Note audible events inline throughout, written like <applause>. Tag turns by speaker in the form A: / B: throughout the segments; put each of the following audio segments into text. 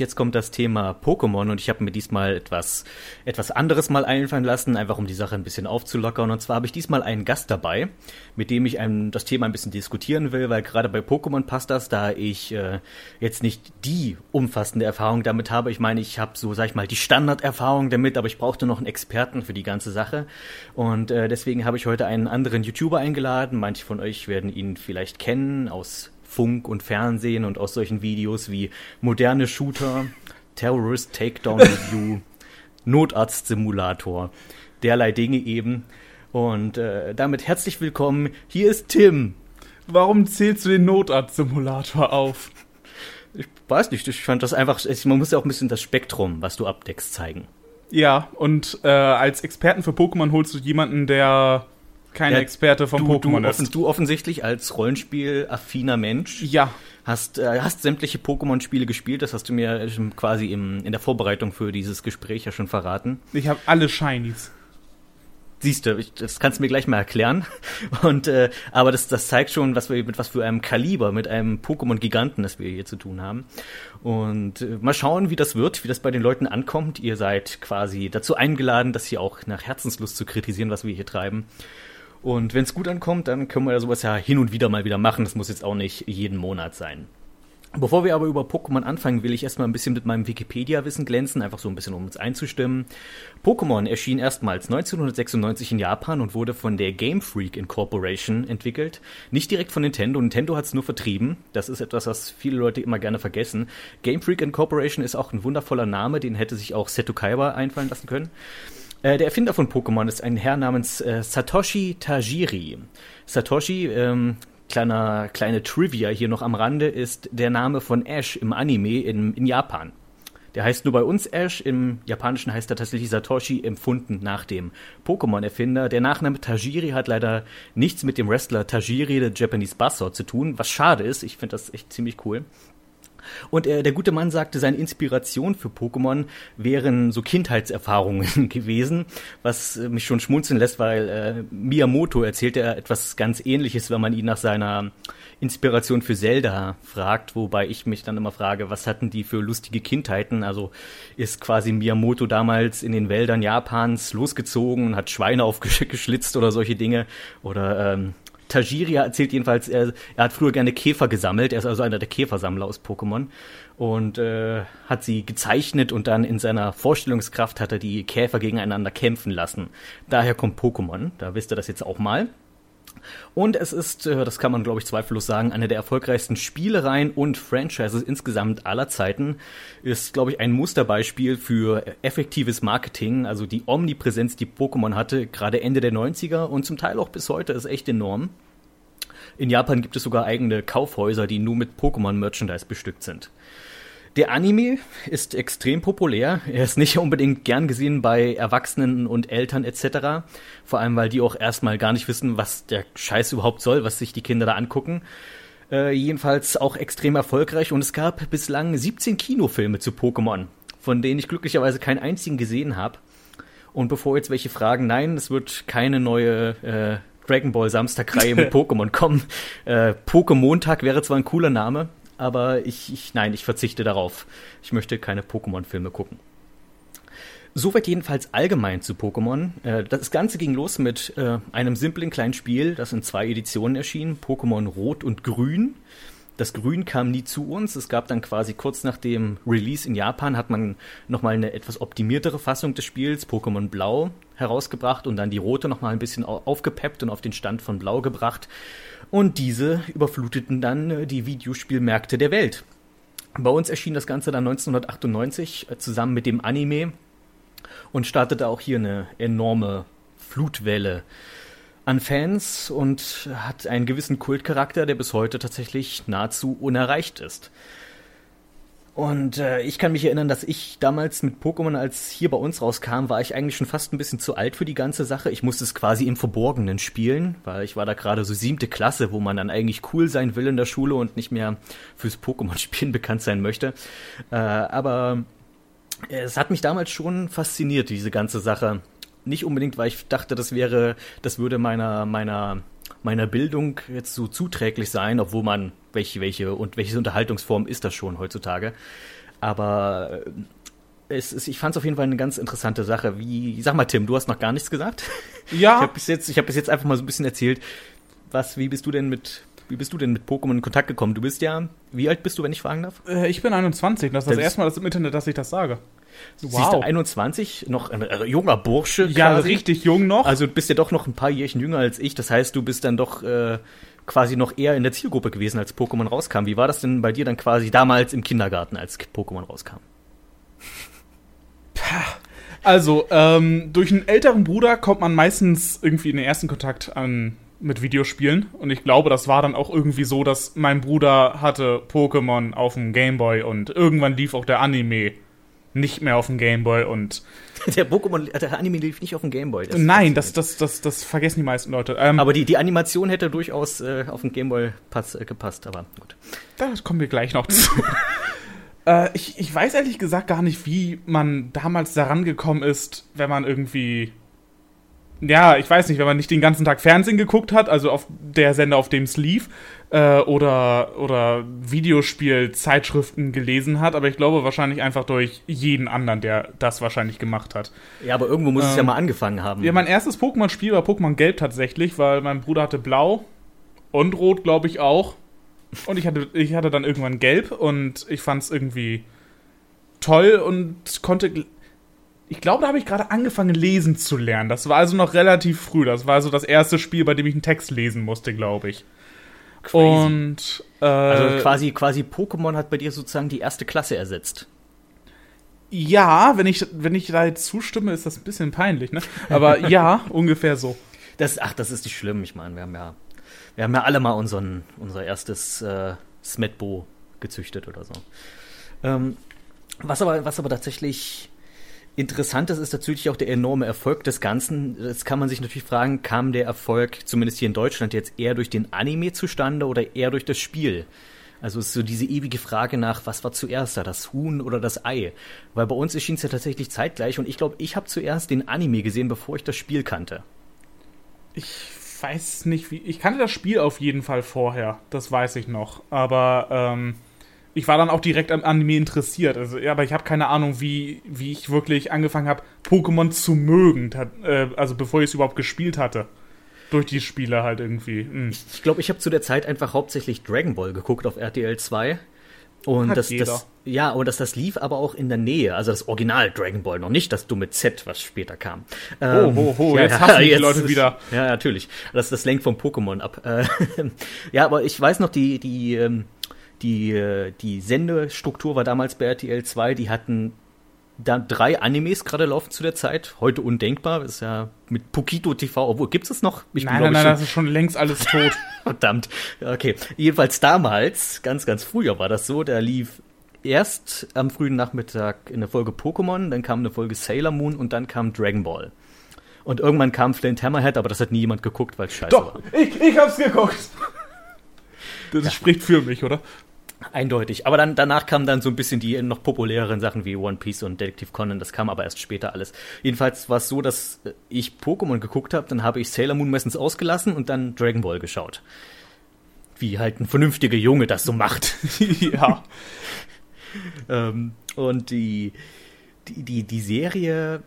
A: Jetzt kommt das Thema Pokémon und ich habe mir diesmal etwas, etwas anderes mal einfallen lassen, einfach um die Sache ein bisschen aufzulockern. Und zwar habe ich diesmal einen Gast dabei, mit dem ich ein, das Thema ein bisschen diskutieren will, weil gerade bei Pokémon passt das, da ich äh, jetzt nicht die umfassende Erfahrung damit habe. Ich meine, ich habe so, sag ich mal, die Standarderfahrung damit, aber ich brauchte noch einen Experten für die ganze Sache. Und äh, deswegen habe ich heute einen anderen YouTuber eingeladen. Manche von euch werden ihn vielleicht kennen aus Funk und Fernsehen und aus solchen Videos wie moderne Shooter, Terrorist Takedown Review, Notarzt Simulator, derlei Dinge eben. Und äh, damit herzlich willkommen. Hier ist Tim.
B: Warum zählst du den Notarzt-Simulator auf?
A: Ich weiß nicht, ich fand das einfach, man muss ja auch ein bisschen das Spektrum, was du abdeckst, zeigen.
B: Ja, und äh, als Experten für Pokémon holst du jemanden, der kein ja, Experte vom du, Pokémon
A: du, offen, du offensichtlich als Rollenspiel-affiner Mensch.
B: Ja.
A: Hast, äh, hast sämtliche Pokémon-Spiele gespielt, das hast du mir quasi im, in der Vorbereitung für dieses Gespräch ja schon verraten.
B: Ich habe alle Shinies.
A: Siehst du, ich, das kannst du mir gleich mal erklären. <laughs> Und äh, aber das, das zeigt schon, was wir mit was für einem Kaliber, mit einem Pokémon-Giganten, das wir hier zu tun haben. Und äh, mal schauen, wie das wird, wie das bei den Leuten ankommt. Ihr seid quasi dazu eingeladen, das hier auch nach Herzenslust zu kritisieren, was wir hier treiben. Und wenn es gut ankommt, dann können wir sowas ja hin und wieder mal wieder machen. Das muss jetzt auch nicht jeden Monat sein. Bevor wir aber über Pokémon anfangen, will ich erstmal ein bisschen mit meinem Wikipedia-Wissen glänzen, einfach so ein bisschen um uns einzustimmen. Pokémon erschien erstmals 1996 in Japan und wurde von der Game Freak Incorporation entwickelt. Nicht direkt von Nintendo. Nintendo hat es nur vertrieben. Das ist etwas, was viele Leute immer gerne vergessen. Game Freak Incorporation ist auch ein wundervoller Name, den hätte sich auch Seto Kaiba einfallen lassen können. Äh, der Erfinder von Pokémon ist ein Herr namens äh, Satoshi Tajiri. Satoshi, ähm, kleiner, kleine Trivia hier noch am Rande, ist der Name von Ash im Anime in, in Japan. Der heißt nur bei uns Ash, im Japanischen heißt er tatsächlich Satoshi, empfunden nach dem Pokémon-Erfinder. Der Nachname Tajiri hat leider nichts mit dem Wrestler Tajiri, der Japanese Buzzsaw, zu tun, was schade ist. Ich finde das echt ziemlich cool. Und äh, der gute Mann sagte, seine Inspiration für Pokémon wären so Kindheitserfahrungen <laughs> gewesen, was äh, mich schon schmunzeln lässt, weil äh, Miyamoto erzählte etwas ganz ähnliches, wenn man ihn nach seiner Inspiration für Zelda fragt, wobei ich mich dann immer frage, was hatten die für lustige Kindheiten? Also ist quasi Miyamoto damals in den Wäldern Japans losgezogen und hat Schweine <laughs> aufgeschlitzt oder solche Dinge? Oder ähm, Tajiria erzählt jedenfalls, er, er, hat früher gerne Käfer gesammelt. Er ist also einer der Käfersammler aus Pokémon und äh, hat sie gezeichnet und dann in seiner Vorstellungskraft hat er die Käfer gegeneinander kämpfen lassen. Daher kommt Pokémon. Da wisst ihr das jetzt auch mal. Und es ist, äh, das kann man glaube ich zweifellos sagen, eine der erfolgreichsten Spielereien und Franchises insgesamt aller Zeiten. Ist glaube ich ein Musterbeispiel für effektives Marketing, also die Omnipräsenz, die Pokémon hatte, gerade Ende der 90er und zum Teil auch bis heute ist echt enorm. In Japan gibt es sogar eigene Kaufhäuser, die nur mit Pokémon-Merchandise bestückt sind. Der Anime ist extrem populär. Er ist nicht unbedingt gern gesehen bei Erwachsenen und Eltern etc. Vor allem, weil die auch erstmal gar nicht wissen, was der Scheiß überhaupt soll, was sich die Kinder da angucken. Äh, jedenfalls auch extrem erfolgreich und es gab bislang 17 Kinofilme zu Pokémon, von denen ich glücklicherweise keinen einzigen gesehen habe. Und bevor jetzt welche fragen, nein, es wird keine neue äh, Dragon Ball Samstag-Reihe mit <laughs> Pokémon kommen. Äh, Pokémontag wäre zwar ein cooler Name, aber ich, ich, nein, ich verzichte darauf. Ich möchte keine Pokémon-Filme gucken. Soweit jedenfalls allgemein zu Pokémon. Äh, das Ganze ging los mit äh, einem simplen kleinen Spiel, das in zwei Editionen erschien, Pokémon Rot und Grün. Das Grün kam nie zu uns. Es gab dann quasi kurz nach dem Release in Japan hat man nochmal eine etwas optimiertere Fassung des Spiels, Pokémon Blau, herausgebracht und dann die rote nochmal ein bisschen aufgepeppt und auf den Stand von Blau gebracht. Und diese überfluteten dann äh, die Videospielmärkte der Welt. Bei uns erschien das Ganze dann 1998 äh, zusammen mit dem Anime und startete auch hier eine enorme Flutwelle an Fans und hat einen gewissen Kultcharakter, der bis heute tatsächlich nahezu unerreicht ist. Und äh, ich kann mich erinnern, dass ich damals mit Pokémon, als hier bei uns rauskam, war ich eigentlich schon fast ein bisschen zu alt für die ganze Sache. Ich musste es quasi im Verborgenen spielen, weil ich war da gerade so siebte Klasse, wo man dann eigentlich cool sein will in der Schule und nicht mehr fürs Pokémon-Spielen <laughs> bekannt sein möchte. Äh, aber es hat mich damals schon fasziniert, diese ganze Sache. Nicht unbedingt, weil ich dachte, das wäre, das würde meiner, meiner meiner Bildung jetzt so zuträglich sein, obwohl man, welche, welche und welche Unterhaltungsform ist das schon heutzutage. Aber äh, es ist, ich fand es auf jeden Fall eine ganz interessante Sache. Wie, sag mal, Tim, du hast noch gar nichts gesagt? <laughs>
B: Ja.
A: Ich habe bis jetzt, ich habe bis jetzt einfach mal so ein bisschen erzählt. Was, wie bist du denn mit, wie bist du denn mit Pokémon in Kontakt gekommen? Du bist ja, wie alt bist du, wenn ich fragen darf?
B: Äh, ich bin 21, das ist das,
A: Das-
B: erste Mal das im Internet, dass ich das sage.
A: Siehst du, 21, noch ein äh, junger Bursche
B: Ja,
A: quasi.
B: richtig jung noch.
A: Also du bist ja doch noch ein paar Jährchen jünger als ich. Das heißt, du bist dann doch äh, quasi noch eher in der Zielgruppe gewesen, als Pokémon rauskam. Wie war das denn bei dir dann quasi damals im Kindergarten, als Pokémon rauskam?
B: Also, ähm, durch einen älteren Bruder kommt man meistens irgendwie in den ersten Kontakt an mit Videospielen. Und ich glaube, das war dann auch irgendwie so, dass mein Bruder hatte Pokémon auf dem Gameboy und irgendwann lief auch der Anime nicht mehr auf dem Gameboy und <laughs>
A: Der Pokémon, der Anime lief nicht auf dem Gameboy. Das-
B: nein, das, das, das, das vergessen die meisten Leute. Ähm,
A: Aber die, die Animation hätte durchaus äh, auf den Gameboy pass, äh, gepasst, aber gut.
B: Da kommen wir gleich noch <laughs> zu. äh, ich, ich weiß ehrlich gesagt gar nicht, wie man damals daran gekommen ist, wenn man irgendwie. Ja, ich weiß nicht, wenn man nicht den ganzen Tag Fernsehen geguckt hat, also auf der Sender, auf dem es lief, äh, oder, oder Videospielzeitschriften gelesen hat, aber ich glaube wahrscheinlich einfach durch jeden anderen, der das wahrscheinlich gemacht hat.
A: Ja, aber irgendwo muss es ja
B: Ähm,
A: mal angefangen haben.
B: Ja, mein erstes Pokémon-Spiel war Pokémon Gelb tatsächlich, weil mein Bruder hatte Blau und Rot, glaube ich, auch. Und ich hatte, ich hatte dann irgendwann Gelb und ich fand es irgendwie toll und konnte. Ich glaube, da habe ich gerade angefangen, lesen zu lernen. Das war also noch relativ früh. Das war also das erste Spiel, bei dem ich einen Text lesen musste, glaube ich.
A: Crazy.
B: Und. Äh,
A: also quasi, quasi Pokémon hat bei dir sozusagen die erste Klasse ersetzt.
B: Ja, wenn ich, wenn ich da jetzt zustimme, ist das ein bisschen peinlich, ne? Aber <laughs> ja, ungefähr so.
A: Das, ach, das ist nicht schlimm. Ich meine, wir haben ja, wir haben ja alle mal unseren, unser erstes äh, Smetbo gezüchtet oder so. Ähm, was aber, was aber tatsächlich interessant ist, natürlich auch der enorme Erfolg des Ganzen. Jetzt kann man sich natürlich fragen, kam der Erfolg, zumindest hier in Deutschland, jetzt eher durch den Anime zustande oder eher durch das Spiel? Also ist so diese ewige Frage nach, was war zuerst da, das Huhn oder das Ei? Weil bei uns erschien es ja tatsächlich zeitgleich und ich glaube, ich habe zuerst den Anime gesehen, bevor ich das Spiel kannte.
B: Ich weiß nicht, wie. Ich kannte das Spiel auf jeden Fall vorher. Das weiß ich noch. Aber ähm, ich war dann auch direkt am Anime interessiert. Also, ja, aber ich habe keine Ahnung, wie, wie ich wirklich angefangen habe, Pokémon zu mögen. Äh, also bevor ich es überhaupt gespielt hatte. Durch die Spiele halt irgendwie. Hm.
A: Ich glaube, ich habe zu der Zeit einfach hauptsächlich Dragon Ball geguckt auf RTL 2. Und
B: Hat
A: das,
B: jeder.
A: das, ja, und das, das lief aber auch in der Nähe, also das Original Dragon Ball, noch nicht das dumme Z, was später kam. Ähm,
B: ho, ho, jetzt hassen die Leute
A: ist-
B: wieder.
A: Ja, natürlich. Das, das lenkt vom Pokémon ab. Äh, <laughs> ja, aber ich weiß noch, die, die, ähm, die, äh, die Sendestruktur war damals bei RTL 2, die hatten da drei Animes gerade laufen zu der Zeit. Heute undenkbar, ist ja mit Pokito TV, obwohl gibt es noch? Ich
B: Nein,
A: glaub
B: nein, nein, das ist schon längst alles tot. <laughs>
A: Verdammt. Okay. Jedenfalls damals, ganz, ganz früher war das so, da lief erst am frühen Nachmittag eine Folge Pokémon, dann kam eine Folge Sailor Moon und dann kam Dragon Ball. Und irgendwann kam Flint Hammerhead, aber das hat nie jemand geguckt, weil es scheiße
B: Doch,
A: war.
B: ich, ich hab's geguckt. <laughs> Das spricht für mich, oder?
A: Eindeutig. Aber dann, danach kamen dann so ein bisschen die noch populäreren Sachen wie One Piece und Detective Conan. Das kam aber erst später alles. Jedenfalls war es so, dass äh, ich Pokémon geguckt habe, dann habe ich Sailor Moon meistens ausgelassen und dann Dragon Ball geschaut. Wie halt ein vernünftiger Junge das so macht. <laughs>
B: ja. <laughs>
A: Ähm, und die, die, die, die Serie,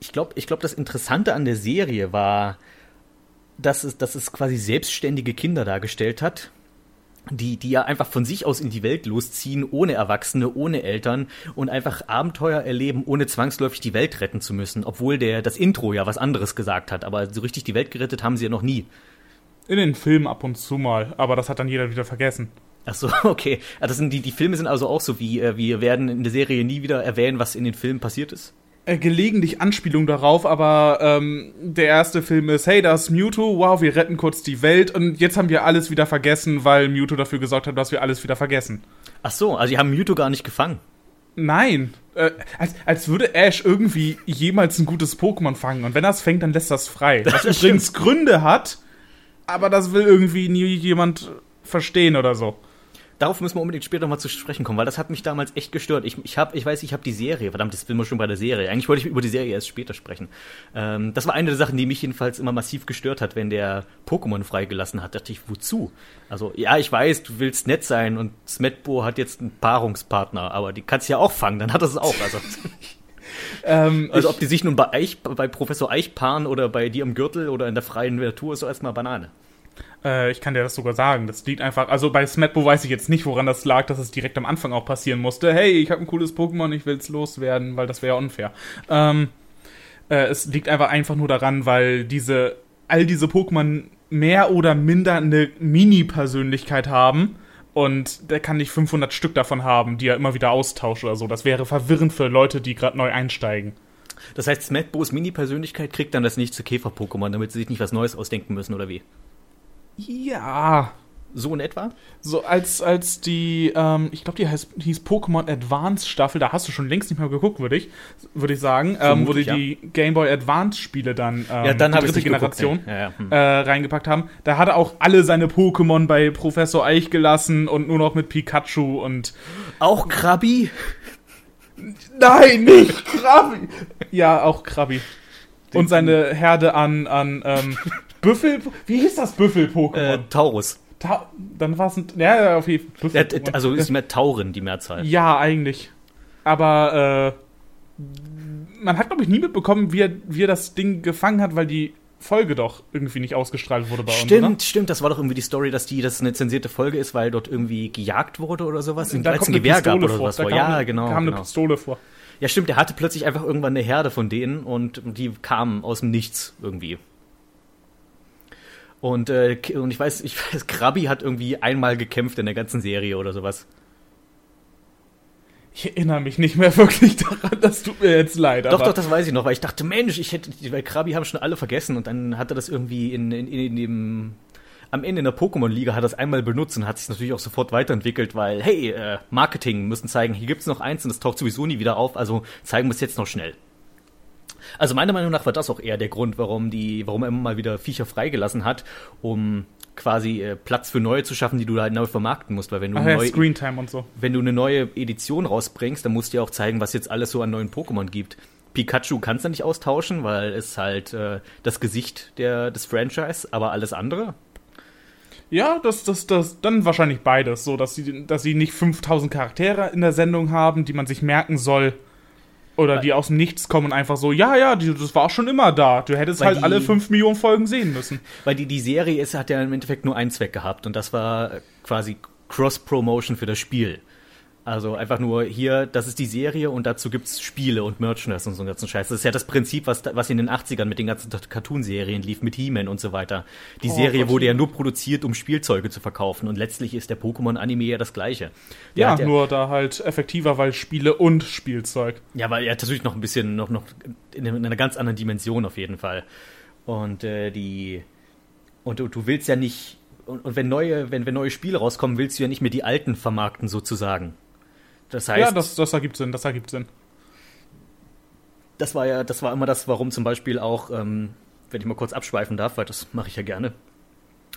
A: ich glaube, ich glaub, das Interessante an der Serie war, dass es, dass es quasi selbstständige Kinder dargestellt hat, die, die ja einfach von sich aus in die Welt losziehen, ohne Erwachsene, ohne Eltern und einfach Abenteuer erleben, ohne zwangsläufig die Welt retten zu müssen, obwohl der, das Intro ja was anderes gesagt hat, aber so richtig die Welt gerettet haben sie ja noch nie.
B: In den Filmen ab und zu mal, aber das hat dann jeder wieder vergessen.
A: Ach so, <laughs> okay. Ah, Das sind die, die Filme sind also auch so wie, äh, wir werden in der Serie nie wieder erwähnen, was in den Filmen passiert ist.
B: Äh, gelegentlich Anspielung darauf, aber ähm, der erste Film ist, hey, da ist Mewtwo, wow, wir retten kurz die Welt und jetzt haben wir alles wieder vergessen, weil Mewtwo dafür gesorgt hat, dass wir alles wieder vergessen.
A: Ach so, also die haben Mewtwo gar nicht gefangen.
B: Nein, äh, als, als würde Ash irgendwie jemals ein gutes Pokémon fangen und wenn das fängt, dann lässt das frei. Was
A: Das
B: übrigens Gründe hat, aber das will irgendwie nie jemand verstehen oder so.
A: Darauf müssen wir unbedingt später nochmal zu sprechen kommen, weil das hat mich damals echt gestört. Ich, ich, hab, ich weiß, ich habe die Serie, verdammt, das bin wir schon bei der Serie. Eigentlich wollte ich über die Serie erst später sprechen. Ähm, das war eine der Sachen, die mich jedenfalls immer massiv gestört hat, wenn der Pokémon freigelassen hat. Da dachte ich, wozu? Also, ja, ich weiß, du willst nett sein und Smetbo hat jetzt einen Paarungspartner, aber die kannst du ja auch fangen, dann hat er es auch. Also, <laughs> ähm, also ob die sich nun bei, Eich, bei Professor Eich paaren oder bei dir im Gürtel oder in der freien Natur, ist so erstmal Banane.
B: Äh, ich kann dir das sogar sagen. Das liegt einfach, also bei Smetbo weiß ich jetzt nicht, woran das lag, dass es direkt am Anfang auch passieren musste. Hey, ich habe ein cooles Pokémon, ich will es loswerden, weil das wäre ja unfair. Ähm, äh, es liegt einfach einfach nur daran, weil diese, all diese Pokémon mehr oder minder eine Mini-Persönlichkeit haben. Und der kann nicht 500 Stück davon haben, die er immer wieder austauscht oder so. Das wäre verwirrend für Leute, die gerade neu einsteigen.
A: Das heißt, Smetbos Mini-Persönlichkeit kriegt dann das nicht zu Käfer-Pokémon, damit sie sich nicht was Neues ausdenken müssen, oder wie?
B: Ja.
A: So in etwa?
B: So als, als die, ähm, ich glaube, die heißt, hieß Pokémon Advance Staffel, da hast du schon längst nicht mehr geguckt, würde ich, würde ich sagen, ähm, wo die ja. die Game Boy Advance Spiele dann,
A: ähm, ja, dann
B: die dritte Generation ja, ja. Hm. Äh, reingepackt haben. Da hat er auch alle seine Pokémon bei Professor Eich gelassen und nur noch mit Pikachu und.
A: Auch Krabi?
B: Nein, nicht Krabi! Ja, auch Krabi. Und seine Herde an, an ähm, Büffel. Wie hieß das Büffel-Pokémon? Äh,
A: Taurus.
B: Ta dann war es ein. Ja, auf jeden
A: Fall. Ja, also ist mehr Tauren die Mehrzahl.
B: Ja, eigentlich. Aber äh, man hat, glaube ich, nie mitbekommen, wie er, wie er das Ding gefangen hat, weil die Folge doch irgendwie nicht ausgestrahlt wurde
A: bei stimmt, uns. Stimmt, stimmt. Das war doch irgendwie die Story, dass die, dass eine zensierte Folge ist, weil dort irgendwie gejagt wurde oder sowas.
B: Da kommt ein Gewehr gab oder sowas
A: vor. Da ja, genau.
B: kam
A: genau.
B: eine Pistole vor.
A: Ja, stimmt. Der hatte plötzlich einfach irgendwann eine Herde von denen und die kamen aus dem Nichts irgendwie. Und, äh, und ich weiß, ich <laughs> weiß, Krabi hat irgendwie einmal gekämpft in der ganzen Serie oder sowas.
B: Ich erinnere mich nicht mehr <laughs> wirklich daran, das tut mir jetzt leid.
A: Doch, doch, das weiß ich noch, weil ich dachte, Mensch, ich hätte, weil Krabi haben schon alle vergessen und dann hat er das irgendwie in, in, in dem, am Ende in der Pokémon-Liga hat er es einmal benutzt und hat sich natürlich auch sofort weiterentwickelt, weil, hey, äh, Marketing müssen zeigen, hier gibt's noch eins und das taucht sowieso nie wieder auf, also zeigen wir es jetzt noch schnell. Also meiner Meinung nach war das auch eher der Grund, warum die, warum er immer mal wieder Viecher freigelassen hat, um quasi äh, Platz für neue zu schaffen, die du halt neu vermarkten musst, weil wenn du
B: Ach,
A: neu,
B: Screentime und so.
A: Wenn du eine neue Edition rausbringst, dann musst du ja auch zeigen, was jetzt alles so an neuen Pokémon gibt. Pikachu kannst du nicht austauschen, weil es halt äh, das Gesicht der, des Franchise, aber alles andere
B: ja, das, das, das, dann wahrscheinlich beides, so dass sie, dass sie nicht 5000 Charaktere in der Sendung haben, die man sich merken soll. Oder die aus dem Nichts kommen und einfach so, ja, ja, die, das war schon immer da. Du hättest halt die, alle 5 Millionen Folgen sehen müssen.
A: Weil die, die Serie ist, hat ja im Endeffekt nur einen Zweck gehabt und das war quasi Cross-Promotion für das Spiel. Also einfach nur hier, das ist die Serie und dazu gibt's Spiele und Merchandise und so einen ganzen Scheiß. Das ist ja das Prinzip, was, was in den 80ern mit den ganzen Cartoon-Serien lief, mit He-Man und so weiter. Die oh, Serie wurde ja nur produziert, um Spielzeuge zu verkaufen und letztlich ist der Pokémon-Anime ja das gleiche.
B: Der ja, ja, nur da halt effektiver, weil Spiele und Spielzeug.
A: Ja, weil er natürlich noch ein bisschen, noch, noch in einer ganz anderen Dimension auf jeden Fall. Und äh, die, und du, du willst ja nicht, und, und wenn neue, wenn, wenn neue Spiele rauskommen, willst du ja nicht mehr die alten vermarkten sozusagen. Das heißt.
B: Ja, das, das ergibt Sinn, das ergibt Sinn.
A: Das war ja, das war immer das, warum zum Beispiel auch, ähm, wenn ich mal kurz abschweifen darf, weil das mache ich ja gerne.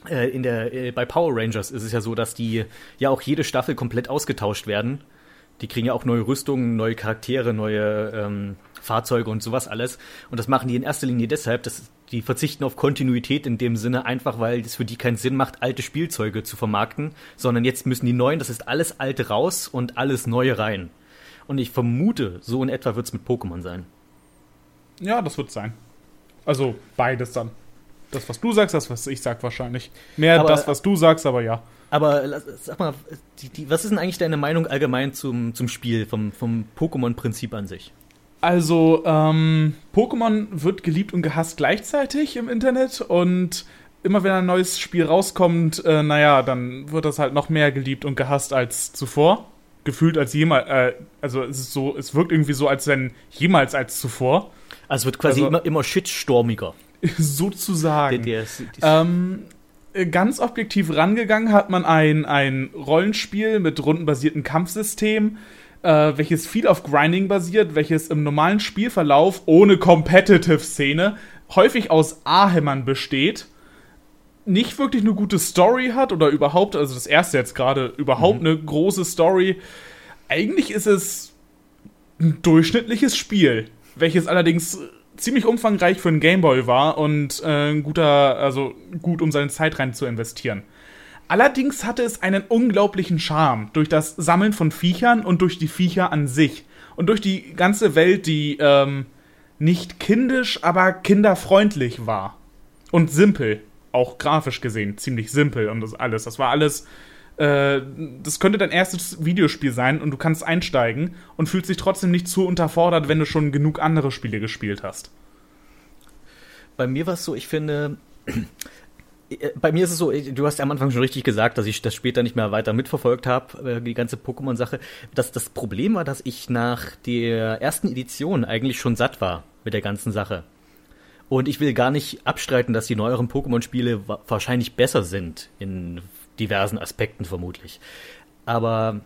A: Äh, in der, äh, bei Power Rangers ist es ja so, dass die ja auch jede Staffel komplett ausgetauscht werden. Die kriegen ja auch neue Rüstungen, neue Charaktere, neue ähm, Fahrzeuge und sowas alles. Und das machen die in erster Linie deshalb, dass die verzichten auf Kontinuität in dem Sinne, einfach weil es für die keinen Sinn macht, alte Spielzeuge zu vermarkten, sondern jetzt müssen die neuen, das ist alles alte raus und alles neue rein. Und ich vermute, so in etwa wird es mit Pokémon sein.
B: Ja, das wird sein. Also beides dann. Das, was du sagst, das, was ich sag wahrscheinlich. Mehr aber, das, was du sagst, aber ja.
A: Aber sag mal, die, die, was ist denn eigentlich deine Meinung allgemein zum, zum Spiel, vom, vom Pokémon-Prinzip an sich?
B: Also, ähm, Pokémon wird geliebt und gehasst gleichzeitig im Internet und immer wenn ein neues Spiel rauskommt, äh, naja, dann wird das halt noch mehr geliebt und gehasst als zuvor. Gefühlt als jemals, äh, also es ist so, es wirkt irgendwie so, als wenn jemals als zuvor.
A: Also es wird quasi also, immer, immer shitstormiger. <laughs>
B: Sozusagen. Der, der, der, ähm, ganz objektiv rangegangen hat man ein, ein Rollenspiel mit rundenbasiertem Kampfsystem, äh, welches viel auf Grinding basiert, welches im normalen Spielverlauf ohne Competitive-Szene häufig aus A-Hämmern besteht. nicht wirklich eine gute Story hat oder überhaupt, also das erste jetzt gerade, überhaupt mhm. eine große Story. Eigentlich ist es ein durchschnittliches Spiel, welches allerdings ziemlich umfangreich für einen Gameboy war und äh, ein guter, also gut, um seine Zeit rein zu investieren. Allerdings hatte es einen unglaublichen Charme durch das Sammeln von Viechern und durch die Viecher an sich und durch die ganze Welt, die ähm, nicht kindisch, aber kinderfreundlich war und simpel, auch grafisch gesehen ziemlich simpel und das alles. Das war alles äh, das könnte dein erstes Videospiel sein und du kannst einsteigen und fühlst dich trotzdem nicht zu unterfordert, wenn du schon genug andere Spiele gespielt hast.
A: Bei mir war es so, ich finde, bei mir ist es so, du hast ja am Anfang schon richtig gesagt, dass ich das später nicht mehr weiter mitverfolgt habe, äh, die ganze Pokémon-Sache. Das, das Problem war, dass ich nach der ersten Edition eigentlich schon satt war mit der ganzen Sache. Und ich will gar nicht abstreiten, dass die neueren Pokémon-Spiele wahrscheinlich besser sind in diversen Aspekten vermutlich. Aber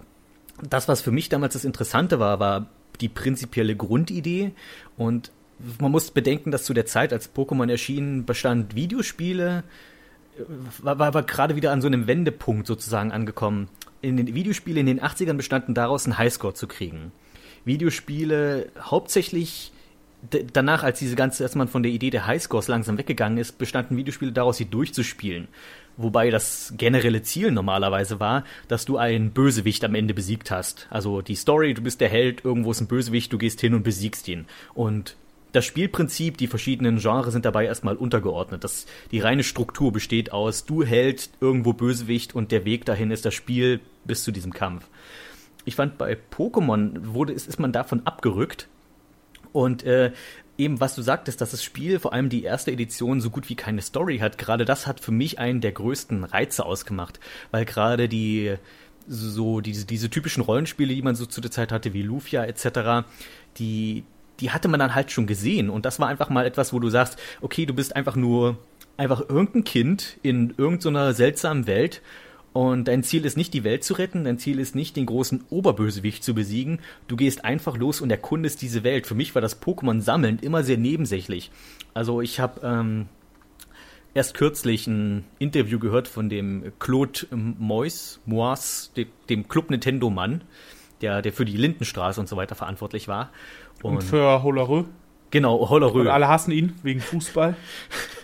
A: das, was für mich damals das Interessante war, war die prinzipielle Grundidee und man muss bedenken, dass zu der Zeit, als Pokémon erschien, bestand Videospiele, war, war, war gerade wieder an so einem Wendepunkt sozusagen angekommen. In den Videospielen in den 80ern bestanden daraus, einen Highscore zu kriegen. Videospiele hauptsächlich danach, als diese ganze, man von der Idee der Highscores langsam weggegangen ist, bestanden Videospiele daraus, sie durchzuspielen. Wobei das generelle Ziel normalerweise war, dass du einen Bösewicht am Ende besiegt hast. Also die Story, du bist der Held, irgendwo ist ein Bösewicht, du gehst hin und besiegst ihn. Und das Spielprinzip, die verschiedenen Genres sind dabei erstmal untergeordnet. Das, die reine Struktur besteht aus, du Held, irgendwo Bösewicht und der Weg dahin ist das Spiel bis zu diesem Kampf. Ich fand bei Pokémon wurde, ist, ist man davon abgerückt und äh, eben, was du sagtest, dass das Spiel, vor allem die erste Edition, so gut wie keine Story hat, gerade das hat für mich einen der größten Reize ausgemacht, weil gerade die so diese, diese typischen Rollenspiele, die man so zu der Zeit hatte, wie Lufia etc., die, die hatte man dann halt schon gesehen. Und das war einfach mal etwas, wo du sagst, okay, du bist einfach nur einfach irgendein Kind in irgendeiner seltsamen Welt und dein Ziel ist nicht, die Welt zu retten, dein Ziel ist nicht, den großen Oberbösewicht zu besiegen. Du gehst einfach los und erkundest diese Welt. Für mich war das Pokémon-Sammeln immer sehr nebensächlich. Also ich habe ähm, erst kürzlich ein Interview gehört von dem Claude Mois, Mois, dem, dem Club Nintendo-Mann, der, der für die Lindenstraße und so weiter verantwortlich war.
B: Und, und für Hollerö.
A: Genau, Hollerö. Und
B: alle hassen ihn wegen Fußball. <laughs>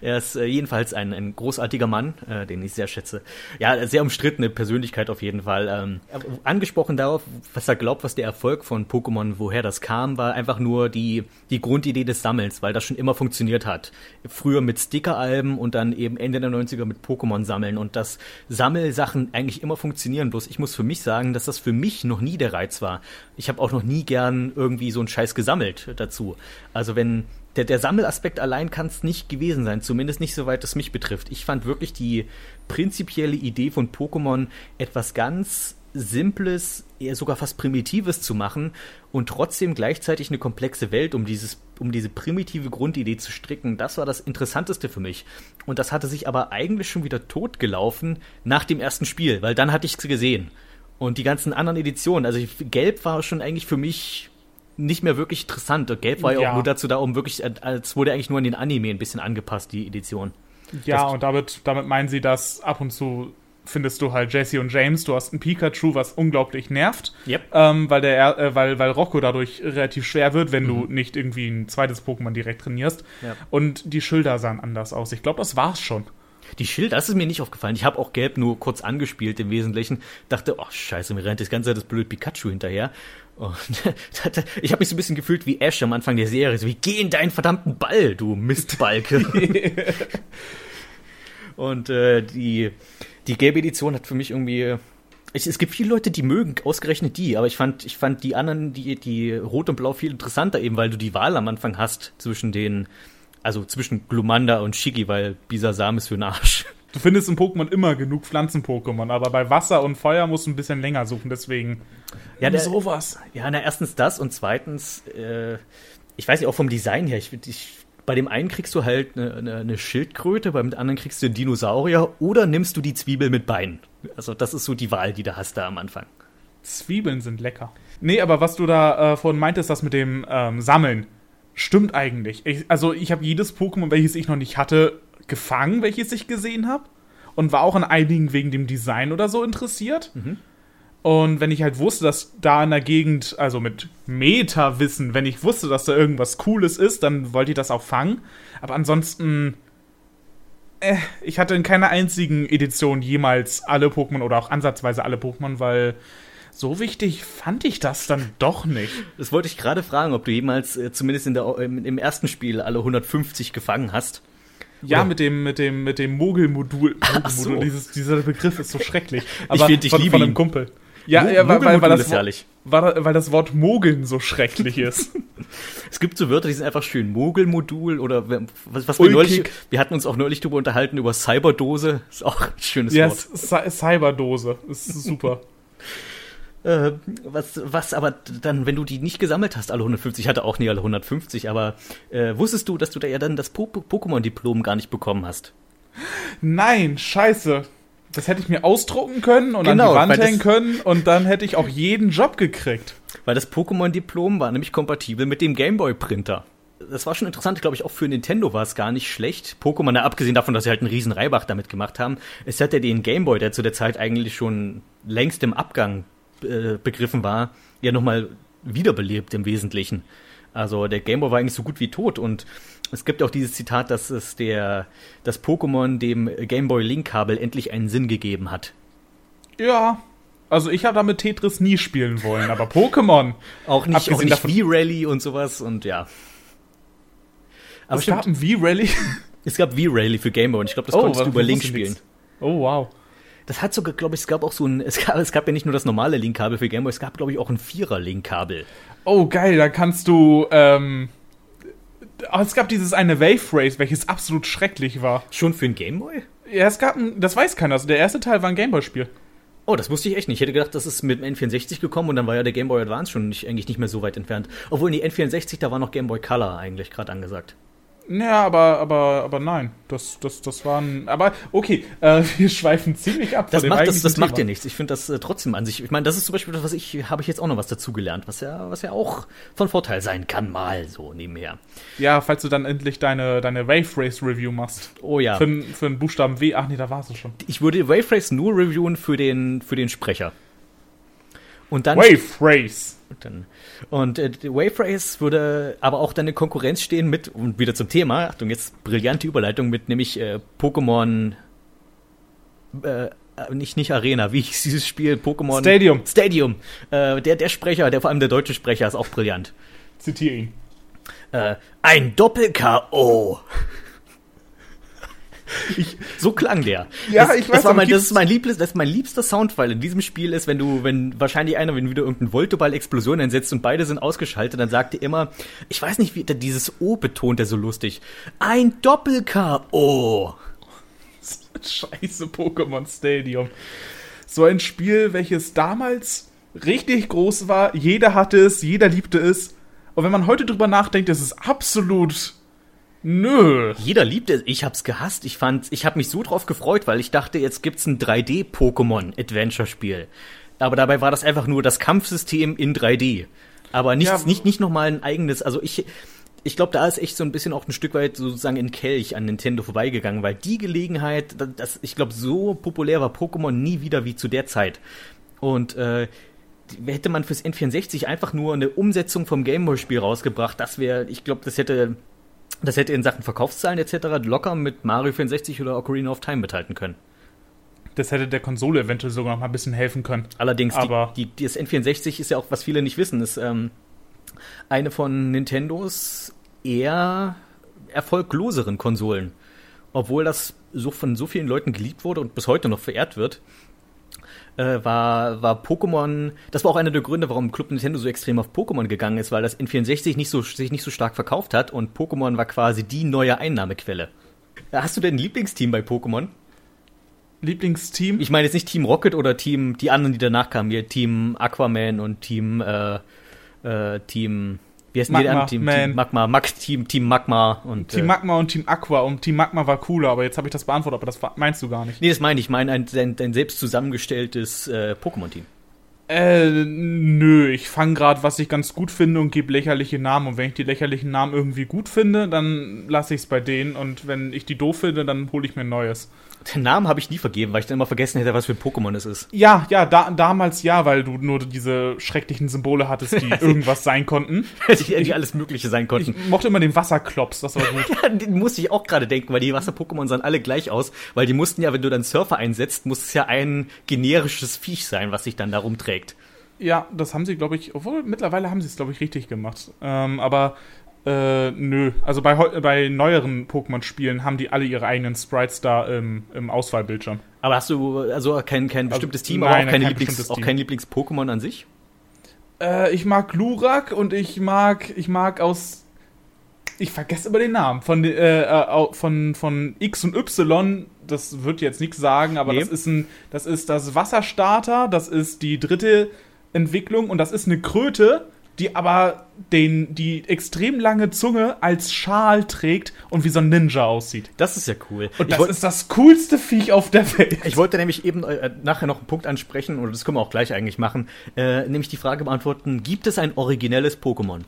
A: Er ist äh, jedenfalls ein, ein großartiger Mann, äh, den ich sehr schätze. Ja, sehr umstrittene Persönlichkeit auf jeden Fall. Ähm, angesprochen darauf, was er glaubt, was der Erfolg von Pokémon, woher das kam, war einfach nur die, die Grundidee des Sammelns, weil das schon immer funktioniert hat. Früher mit Sticker-Alben und dann eben Ende der 90er mit Pokémon sammeln und dass Sammelsachen eigentlich immer funktionieren. Bloß ich muss für mich sagen, dass das für mich noch nie der Reiz war. Ich habe auch noch nie gern irgendwie so einen Scheiß gesammelt dazu. Also wenn der, der Sammelaspekt allein kann es nicht gewesen sein, zumindest nicht soweit es mich betrifft. Ich fand wirklich die prinzipielle Idee von Pokémon etwas ganz Simples, eher sogar fast Primitives zu machen und trotzdem gleichzeitig eine komplexe Welt um dieses, um diese primitive Grundidee zu stricken. Das war das Interessanteste für mich. Und das hatte sich aber eigentlich schon wieder totgelaufen nach dem ersten Spiel, weil dann hatte ich es gesehen. Und die ganzen anderen Editionen, also Gelb war schon eigentlich für mich nicht mehr wirklich interessant. Gelb war ja, ja, auch nur dazu da, um wirklich, als wurde eigentlich nur an den Anime ein bisschen angepasst, die Edition.
B: Ja, das und damit, damit meinen sie, dass ab und zu findest du halt Jesse und James, du hast ein Pikachu, was unglaublich nervt,
A: yep.
B: ähm, weil, der, äh, weil, weil Rocco dadurch relativ schwer wird, wenn mhm. du nicht irgendwie ein zweites Pokémon direkt trainierst. Yep. Und die Schilder sahen anders aus. Ich glaube, das war's schon.
A: Die Schilder, das ist mir nicht aufgefallen. Ich habe auch Gelb nur kurz angespielt im Wesentlichen. Dachte, oh scheiße, mir rennt das ganze Zeit das blöd Pikachu hinterher. Und <laughs> ich habe mich so ein bisschen gefühlt wie Ash am Anfang der Serie. So wie, geh in deinen verdammten Ball, du Mistbalke. <laughs> und äh, die, die gelbe Edition hat für mich irgendwie ich, es gibt viele Leute, die mögen ausgerechnet die, aber ich fand, ich fand die anderen, die, die Rot und Blau viel interessanter, eben weil du die Wahl am Anfang hast zwischen den also zwischen Glumanda und Shigi, weil Bisasam ist für den Arsch.
B: Du findest in Pokémon immer genug Pflanzen-Pokémon, aber bei Wasser und Feuer musst du ein bisschen länger suchen, deswegen.
A: Ja, der, sowas. Ja, na, erstens das und zweitens, äh, ich weiß nicht, auch vom Design her, ich, ich bei dem einen kriegst du halt eine, eine, eine Schildkröte, beim anderen kriegst du einen Dinosaurier oder nimmst du die Zwiebel mit Beinen. Also das ist so die Wahl, die du hast da am Anfang.
B: Zwiebeln sind lecker. Nee, aber was du da äh, vorhin meintest, das mit dem ähm, Sammeln. Stimmt eigentlich. Ich, also ich habe jedes Pokémon, welches ich noch nicht hatte, gefangen, welches ich gesehen habe. Und war auch an einigen wegen dem Design oder so interessiert.
A: Mhm.
B: Und wenn ich halt wusste, dass da in der Gegend, also mit Meta-Wissen, wenn ich wusste, dass da irgendwas Cooles ist, dann wollte ich das auch fangen. Aber ansonsten, äh, ich hatte in keiner einzigen Edition jemals alle Pokémon oder auch ansatzweise alle Pokémon, weil so wichtig fand ich das dann doch nicht.
A: Das wollte ich gerade fragen, ob du jemals äh, zumindest in der, im, im ersten Spiel alle 150 gefangen hast.
B: Ja,
A: Oder-
B: mit dem, mit dem, mit dem Mogel-Modul.
A: Ach so.
B: Mogel-Modul, Dieses, dieser Begriff ist so schrecklich.
A: find, ich
B: von,
A: liebe
B: von
A: ihn.
B: einem Kumpel. Ja, ja weil, weil, weil,
A: Mogelmodul
B: das weil, das Wort Mogeln so schrecklich ist. <laughs>
A: Es gibt so Wörter, die sind einfach schön. Mogelmodul oder was, was wir neulich, wir hatten uns auch neulich darüber unterhalten, über Cyberdose. Ist auch ein schönes
B: ja,
A: Wort.
B: Cy- Cyberdose. Ist super.
A: Äh, was, was aber dann, wenn du die nicht gesammelt hast, alle 150, ich hatte auch nie alle 150, aber äh, wusstest du, dass du da ja dann das Po- Pokémon-Diplom gar nicht bekommen hast?
B: Nein, scheiße. Das hätte ich mir ausdrucken können und
A: Genau,
B: an die
A: weil
B: Wand hängen können und dann hätte ich auch jeden Job gekriegt.
A: Weil das Pokémon-Diplom war nämlich kompatibel mit dem Gameboy-Printer. Das war schon interessant, glaube ich, auch für Nintendo war es gar nicht schlecht. Pokémon, abgesehen davon, dass sie halt einen riesen Reibach damit gemacht haben, es hat ja den Gameboy, der zu der Zeit eigentlich schon längst im Abgang äh, begriffen war, ja nochmal wiederbelebt im Wesentlichen. Also der Gameboy war eigentlich so gut wie tot und es gibt auch dieses Zitat, dass es der, das Pokémon dem Gameboy Link-Kabel endlich einen Sinn gegeben hat.
B: Ja. Also ich habe damit Tetris nie spielen wollen, aber Pokémon. <laughs>
A: Auch nicht, auch nicht V-Rally und sowas und ja. Aber
B: es
A: stimmt,
B: gab ein V-Rally.
A: es gab V-Rally für Gameboy und ich glaube, das
B: Oh,
A: konntest du über Link spielen.
B: nix. Oh, wow.
A: Das hat sogar, glaube ich, es gab auch so ein, es gab, es gab ja nicht nur das normale Link-Kabel für Gameboy, es gab, glaube ich, auch ein Vierer-Link-Kabel.
B: Oh, geil, da kannst du, ähm. oh, Es gab dieses eine Wave Race, welches absolut schrecklich war.
A: Schon für ein Gameboy?
B: Ja, es gab ein, das weiß keiner. Also der erste Teil war ein Gameboy-Spiel.
A: Oh, das wusste ich echt nicht. Ich hätte gedacht, das ist mit dem N64 gekommen und dann war ja der Game Boy Advance schon nicht, eigentlich nicht mehr so weit entfernt. Obwohl, die N64, da war noch Game Boy Color eigentlich gerade angesagt.
B: Ja, aber, aber, aber nein. Das, das, das waren. Aber okay, äh, <laughs> wir schweifen ziemlich ab.
A: Das, macht, das, das macht ja nichts. Ich finde das äh, trotzdem an sich. Ich meine, das ist zum Beispiel das, was ich, habe ich jetzt auch noch was dazugelernt, was ja, was ja auch von Vorteil sein kann, mal so nebenher.
B: Ja, falls du dann endlich deine, deine Wave Race Review machst.
A: Oh ja.
B: Für, für einen Buchstaben W. Ach nee, da warst du schon.
A: Ich würde Wave Race nur reviewen für den, für den Sprecher. Und dann.
B: Wave Race.
A: Und, dann, und äh, Wave Race würde aber auch dann in Konkurrenz stehen mit, und wieder zum Thema, Achtung, jetzt brillante Überleitung mit nämlich äh, Pokémon, äh, nicht, nicht Arena, wie hieß dieses Spiel? Pokémon
B: Stadium.
A: Stadium. Äh, der, der Sprecher, der vor allem der deutsche Sprecher, ist auch brillant.
B: Zitiere ihn.
A: Äh, ein Doppel-K.O. <laughs> Ich, so klang der.
B: Ja,
A: das,
B: ich weiß,
A: das, war mein, das ist mein liebstes, das ist mein liebster Soundfall in diesem Spiel ist, wenn du, wenn wahrscheinlich einer, wenn wieder irgendein Voltoball Explosion einsetzt und beide sind ausgeschaltet, dann sagt er immer, ich weiß nicht, wie dieses O betont er so lustig. Ein Doppel-K.O. <laughs>
B: Scheiße Pokémon Stadium. So ein Spiel, welches damals richtig groß war. Jeder hatte es, jeder liebte es. Und wenn man heute drüber nachdenkt, ist es absolut. Nö.
A: Jeder liebt es. Ich hab's gehasst. Ich fand, ich hab mich so drauf gefreut, weil ich dachte, jetzt gibt's ein 3D-Pokémon-Adventure-Spiel. Aber dabei war das einfach nur das Kampfsystem in 3D. Aber nichts,
B: Ja.
A: nicht, nicht nochmal ein eigenes, also ich, ich glaube, da ist echt so ein bisschen auch ein Stück weit sozusagen in Kelch an Nintendo vorbeigegangen, weil die Gelegenheit, das, ich glaube, so populär war Pokémon nie wieder wie zu der Zeit. Und äh, hätte man fürs N64 einfach nur eine Umsetzung vom Gameboy-Spiel rausgebracht, das wäre, ich glaube, das hätte, das hätte in Sachen Verkaufszahlen etc. locker mit Mario 64 oder Ocarina of Time mithalten können.
B: Das hätte der Konsole eventuell sogar noch mal ein bisschen helfen können.
A: Allerdings,
B: Aber-
A: die, die, das N64 ist ja auch, was viele nicht wissen, ist ähm, eine von Nintendos eher erfolgloseren Konsolen. Obwohl das so von so vielen Leuten geliebt wurde und bis heute noch verehrt wird, äh, war, war Pokémon, das war auch einer der Gründe, warum Club Nintendo so extrem auf Pokémon gegangen ist, weil das N64 nicht so, sich nicht so stark verkauft hat und Pokémon war quasi die neue Einnahmequelle. Äh, Hast du denn ein Lieblingsteam bei Pokémon?
B: Lieblingsteam?
A: Ich meine jetzt nicht Team Rocket oder Team, die anderen, die danach kamen, hier Team Aquaman und Team, äh, äh, Team, wie heißt denn die
B: Magma
A: anderen? Team. Team Magma, Max, Team, Team Magma und.
B: Team
A: äh,
B: Magma und Team Aqua. Und Team Magma war cooler, aber jetzt habe ich das beantwortet, aber das meinst du gar nicht.
A: nee, das meine ich, ich meine ein, dein, dein selbst zusammengestelltes äh, Pokémon-Team.
B: Äh, nö, ich fange gerade, was ich ganz gut finde und gebe lächerliche Namen. Und wenn ich die lächerlichen Namen irgendwie gut finde, dann lasse ich es bei denen. Und wenn ich die doof finde, dann hole ich mir ein neues.
A: Den Namen habe ich nie vergeben, weil ich dann immer vergessen hätte, was für ein Pokémon es ist.
B: Ja, ja, da, damals ja, weil du nur diese schrecklichen Symbole hattest, die <laughs> irgendwas sein konnten. <laughs>
A: die, die alles Mögliche sein konnten.
B: Ich mochte immer den Wasserklops, das war gut. <laughs>
A: ja, den musste ich auch gerade denken, weil die Wasser-Pokémon sahen alle gleich aus, weil die mussten ja, wenn du dann Surfer einsetzt, muss es ja ein generisches Viech sein, was sich dann da rumträgt.
B: Ja, das haben sie, glaube ich, obwohl mittlerweile haben sie es, glaube ich, richtig gemacht. Ähm, aber äh, nö. Also bei, bei neueren Pokémon-Spielen haben die alle ihre eigenen Sprites da im, im Auswahlbildschirm.
A: Aber hast du also kein, kein also bestimmtes also, Team, nein, aber auch, keine Lieblings, auch kein Lieblings-Pokémon an sich?
B: Äh, ich mag Glurak und ich mag, ich mag aus. Ich vergesse immer den Namen. Von, äh von, von X und Y, das wird jetzt nichts sagen, aber nee. das ist ein, das ist das Wasserstarter, das ist die dritte Entwicklung und das ist eine Kröte die aber den, die extrem lange Zunge als Schal trägt und wie so ein Ninja aussieht.
A: Das ist ja cool.
B: Und das ist das coolste Viech auf der Welt.
A: Ich wollte nämlich eben äh, nachher noch einen Punkt ansprechen, oder das können wir auch gleich eigentlich machen, äh, nämlich die Frage beantworten, gibt es ein originelles Pokémon?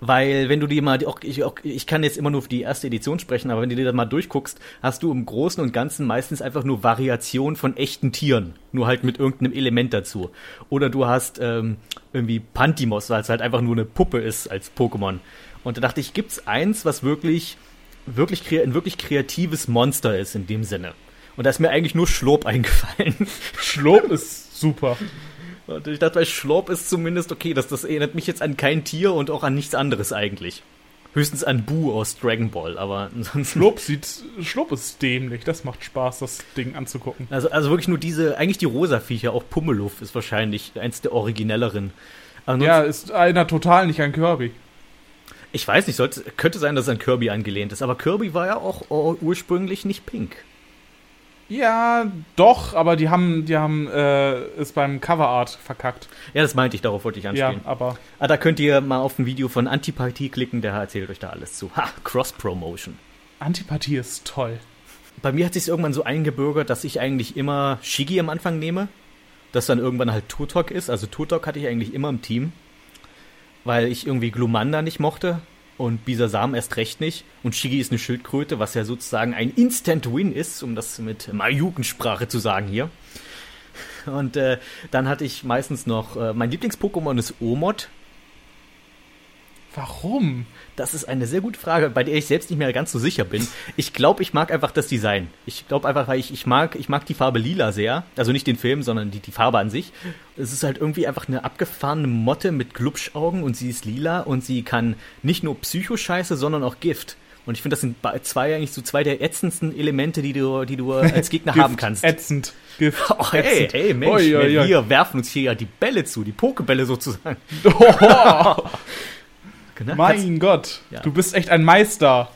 A: Weil, wenn du dir mal, auch, ich, auch, ich kann jetzt immer nur für die erste Edition sprechen, aber wenn du dir da mal durchguckst, hast du im Großen und Ganzen meistens einfach nur Variation von echten Tieren. Nur halt mit irgendeinem Element dazu. Oder du hast ähm, irgendwie Pantimos, weil es halt einfach nur eine Puppe ist als Pokémon. Und da dachte ich, gibt's eins, was wirklich, wirklich, ein wirklich kreatives Monster ist in dem Sinne? Und da ist mir eigentlich nur Schlob eingefallen.
B: Schlob ist super.
A: Und ich dachte, bei Schlob ist zumindest okay, dass das erinnert mich jetzt an kein Tier und auch an nichts anderes eigentlich. Höchstens an Boo aus Dragon Ball, aber
B: ansonsten. Schlob sieht, Schlob ist dämlich, das macht Spaß, das Ding anzugucken.
A: Also, also wirklich nur diese, eigentlich die rosa Viecher, auch Pummeluff ist wahrscheinlich eins der originelleren.
B: Ansonsten, ja, ist einer total nicht an Kirby.
A: Ich weiß nicht, sollte, könnte sein, dass es an Kirby angelehnt ist, aber Kirby war ja auch ursprünglich nicht pink.
B: Ja, doch, aber die haben, die haben äh, es beim Coverart verkackt.
A: Ja, das meinte ich, darauf wollte ich anspielen.
B: Ja, aber.
A: Ah, da könnt ihr mal auf ein Video von Antipathie klicken, der erzählt euch da alles zu. Ha, Cross-Promotion.
B: Antipathie ist toll.
A: Bei mir hat sich irgendwann so eingebürgert, dass ich eigentlich immer Shigi am Anfang nehme. Das dann irgendwann halt Tutok ist. Also Tutok hatte ich eigentlich immer im Team. Weil ich irgendwie Glumanda nicht mochte und Bisasam erst recht nicht. Und Shigi ist eine Schildkröte, was ja sozusagen ein Instant-Win ist, um das mit mal Jugendsprache zu sagen hier. Und äh, dann hatte ich meistens noch, äh, mein Lieblings-Pokémon ist Omod.
B: Warum?
A: Das ist eine sehr gute Frage, bei der ich selbst nicht mehr ganz so sicher bin. Ich glaube, ich mag einfach das Design. Ich glaube einfach, weil ich, ich mag, ich mag die Farbe lila sehr. Also nicht den Film, sondern die, die Farbe an sich. Es ist halt irgendwie einfach eine abgefahrene Motte mit Glubschaugen und sie ist lila und sie kann nicht nur Psychoscheiße, sondern auch Gift. Und ich finde, das sind zwei eigentlich so zwei der ätzendsten Elemente, die du, die du <laughs> als Gegner haben kannst.
B: Ätzend.
A: Gift. <laughs> Oh, hey, hey, Mensch, oi, oi, oi. wir werfen uns hier ja die Bälle zu, die Pokebälle sozusagen. Oh. <laughs>
B: Ne? Mein Gott, ja. du bist echt ein Meisterball.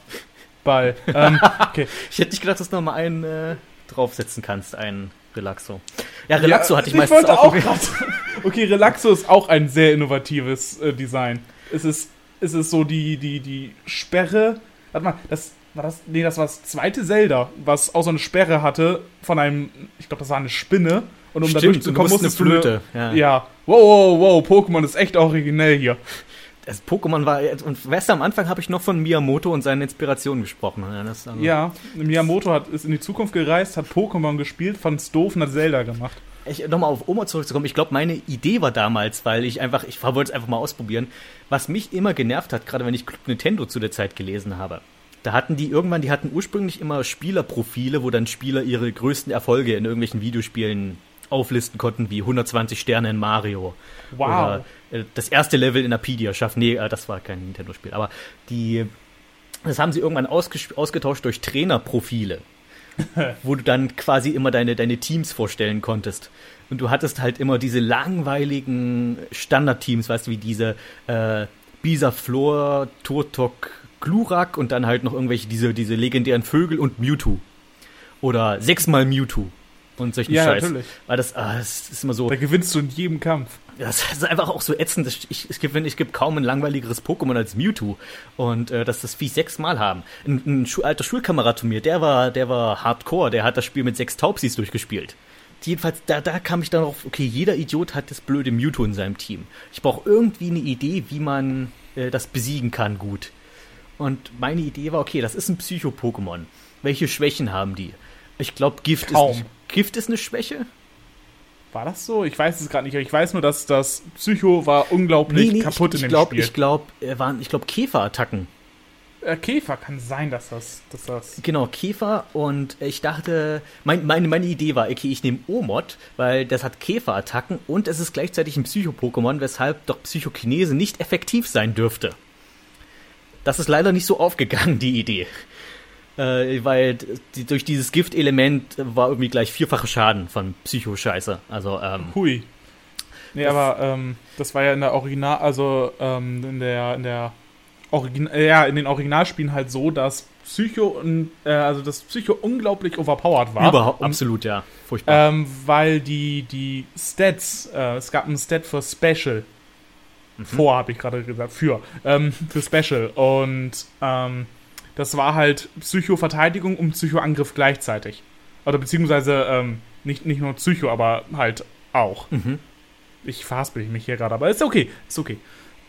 B: <laughs> ähm,
A: okay. Ich hätte nicht gedacht, dass du noch mal einen äh, draufsetzen kannst, einen Relaxo. Ja, Relaxo ja, hatte ich, ich meistens auch. auch <laughs>
B: okay, Relaxo ist auch ein sehr innovatives äh, Design. Es ist, es ist so die, die, die Sperre. Warte mal, das war das. Nee, das war das zweite Zelda, was auch so eine Sperre hatte von einem. Ich glaube, das war eine Spinne. Und um Stimmt, da durchzukommen, musstest du eine Flöte. Eine, ja. ja. Wow, wow, wow, Pokémon ist echt originell hier
A: das Pokémon war, und weißt du, am Anfang habe ich noch von Miyamoto und seinen Inspirationen gesprochen.
B: Ja, also ja, Miyamoto hat, ist in die Zukunft gereist, hat Pokémon gespielt, fand es doof und hat Zelda gemacht.
A: Ich, nochmal auf Oma zurückzukommen, ich glaube, meine Idee war damals, weil ich einfach, ich wollte es einfach mal ausprobieren, was mich immer genervt hat, gerade wenn ich Club Nintendo zu der Zeit gelesen habe. Da hatten die irgendwann, die hatten ursprünglich immer Spielerprofile, wo dann Spieler ihre größten Erfolge in irgendwelchen Videospielen auflisten konnten, wie 120 Sterne in Mario.
B: Wow. Oder
A: äh, das erste Level in Apidia schaffen. Nee, äh, das war kein Nintendo-Spiel. Aber die, das haben sie irgendwann ausgetauscht durch Trainerprofile. <laughs> wo du dann quasi immer deine, deine Teams vorstellen konntest. Und du hattest halt immer diese langweiligen Standardteams, weißt du, wie diese äh, Bisa Flor, Turtok, Glurak und dann halt noch irgendwelche, diese, diese legendären Vögel und Mewtwo. Oder sechsmal Mewtwo und solchen ja, Scheiß. Natürlich. Weil das, ah, das ist immer so.
B: Da gewinnst du in jedem Kampf.
A: Das ist einfach auch so ätzend. Ich, ich, finde, ich gibt kaum ein langweiligeres Pokémon als Mewtwo. Und äh, dass das Vieh sechsmal haben. Ein, ein Schu alter Schulkamerad von mir, der war, der war hardcore, der hat das Spiel mit sechs Taubsis durchgespielt. jedenfalls, da, da kam ich dann auf, okay, jeder Idiot hat das blöde Mewtwo in seinem Team. Ich brauche irgendwie eine Idee, wie man äh, das besiegen kann gut. Und meine Idee war, okay, das ist ein Psycho-Pokémon. Welche Schwächen haben die? Ich glaube, Gift
B: Kaum.
A: ist, Gift ist eine Schwäche.
B: War das so? Ich weiß es gerade nicht. Ich weiß nur, dass das Psycho war unglaublich kaputt
A: ich,
B: in
A: ich
B: dem
A: glaub,
B: Spiel.
A: Ich glaube, äh, waren, ich glaube, Käferattacken.
B: äh, Käfer kann sein, dass das, dass das.
A: Genau, Käfer und ich dachte, mein, meine, meine Idee war, okay, ich nehme Omod, weil das hat Käferattacken und es ist gleichzeitig ein Psycho-Pokémon, weshalb doch Psychokinese nicht effektiv sein dürfte. Das ist leider nicht so aufgegangen, die Idee. Äh, weil die, durch dieses Giftelement war irgendwie gleich vierfache Schaden von Psycho-Scheiße. Also, ähm,
B: Hui. Nee, aber ähm, das war ja in der Original, also ähm, in der, in der Origin äh, ja, in den Originalspielen halt so, dass Psycho und äh, also das Psycho unglaublich overpowered war.
A: überhaupt, absolut, ja. Furchtbar.
B: Ähm, weil die, die Stats, äh, es gab einen Stat für Special.
A: Mhm.
B: Vor, habe ich gerade gesagt, für. Ähm, für Special. Und ähm, das war halt Psycho-Verteidigung und Psycho-Angriff gleichzeitig. Oder beziehungsweise ähm, nicht, nicht nur Psycho, aber halt auch.
A: Mhm.
B: Ich verhaspel mich hier gerade, aber ist okay, ist okay.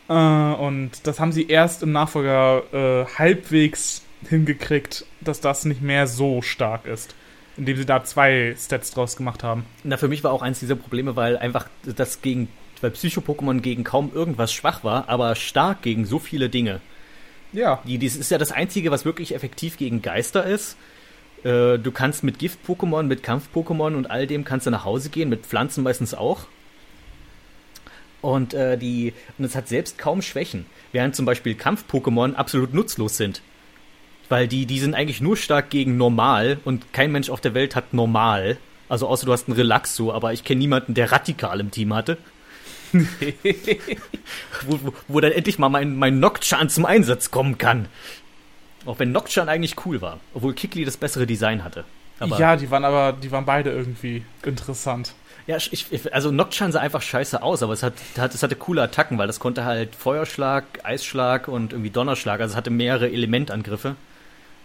B: Äh, und das haben sie erst im Nachfolger äh, halbwegs hingekriegt, dass das nicht mehr so stark ist. Indem sie da zwei Stats draus gemacht haben.
A: Na, für mich war auch eins dieser Probleme, weil einfach das gegen, weil Psycho-Pokémon gegen kaum irgendwas schwach war, aber stark gegen so viele Dinge.
B: Ja.
A: Die, das ist ja das Einzige, was wirklich effektiv gegen Geister ist. Äh, du kannst mit Gift-Pokémon, mit Kampf-Pokémon und all dem kannst du nach Hause gehen, mit Pflanzen meistens auch. Und äh, die, und es hat selbst kaum Schwächen, während zum Beispiel Kampf-Pokémon absolut nutzlos sind. Weil die, die sind eigentlich nur stark gegen Normal und kein Mensch auf der Welt hat Normal. Also außer du hast einen Relaxo, aber ich kenne niemanden, der Radikal im Team hatte. <laughs> wo, wo, wo dann endlich mal mein, mein Nocturne zum Einsatz kommen kann. Auch wenn Nocturne eigentlich cool war, obwohl Kikli das bessere Design hatte. Aber
B: ja, die waren aber, die waren beide irgendwie interessant.
A: Ja, ich, also Nocturne sah einfach scheiße aus, aber es, hat, hat, es hatte coole Attacken, weil das konnte halt Feuerschlag, Eisschlag und irgendwie Donnerschlag, also es hatte mehrere Elementangriffe,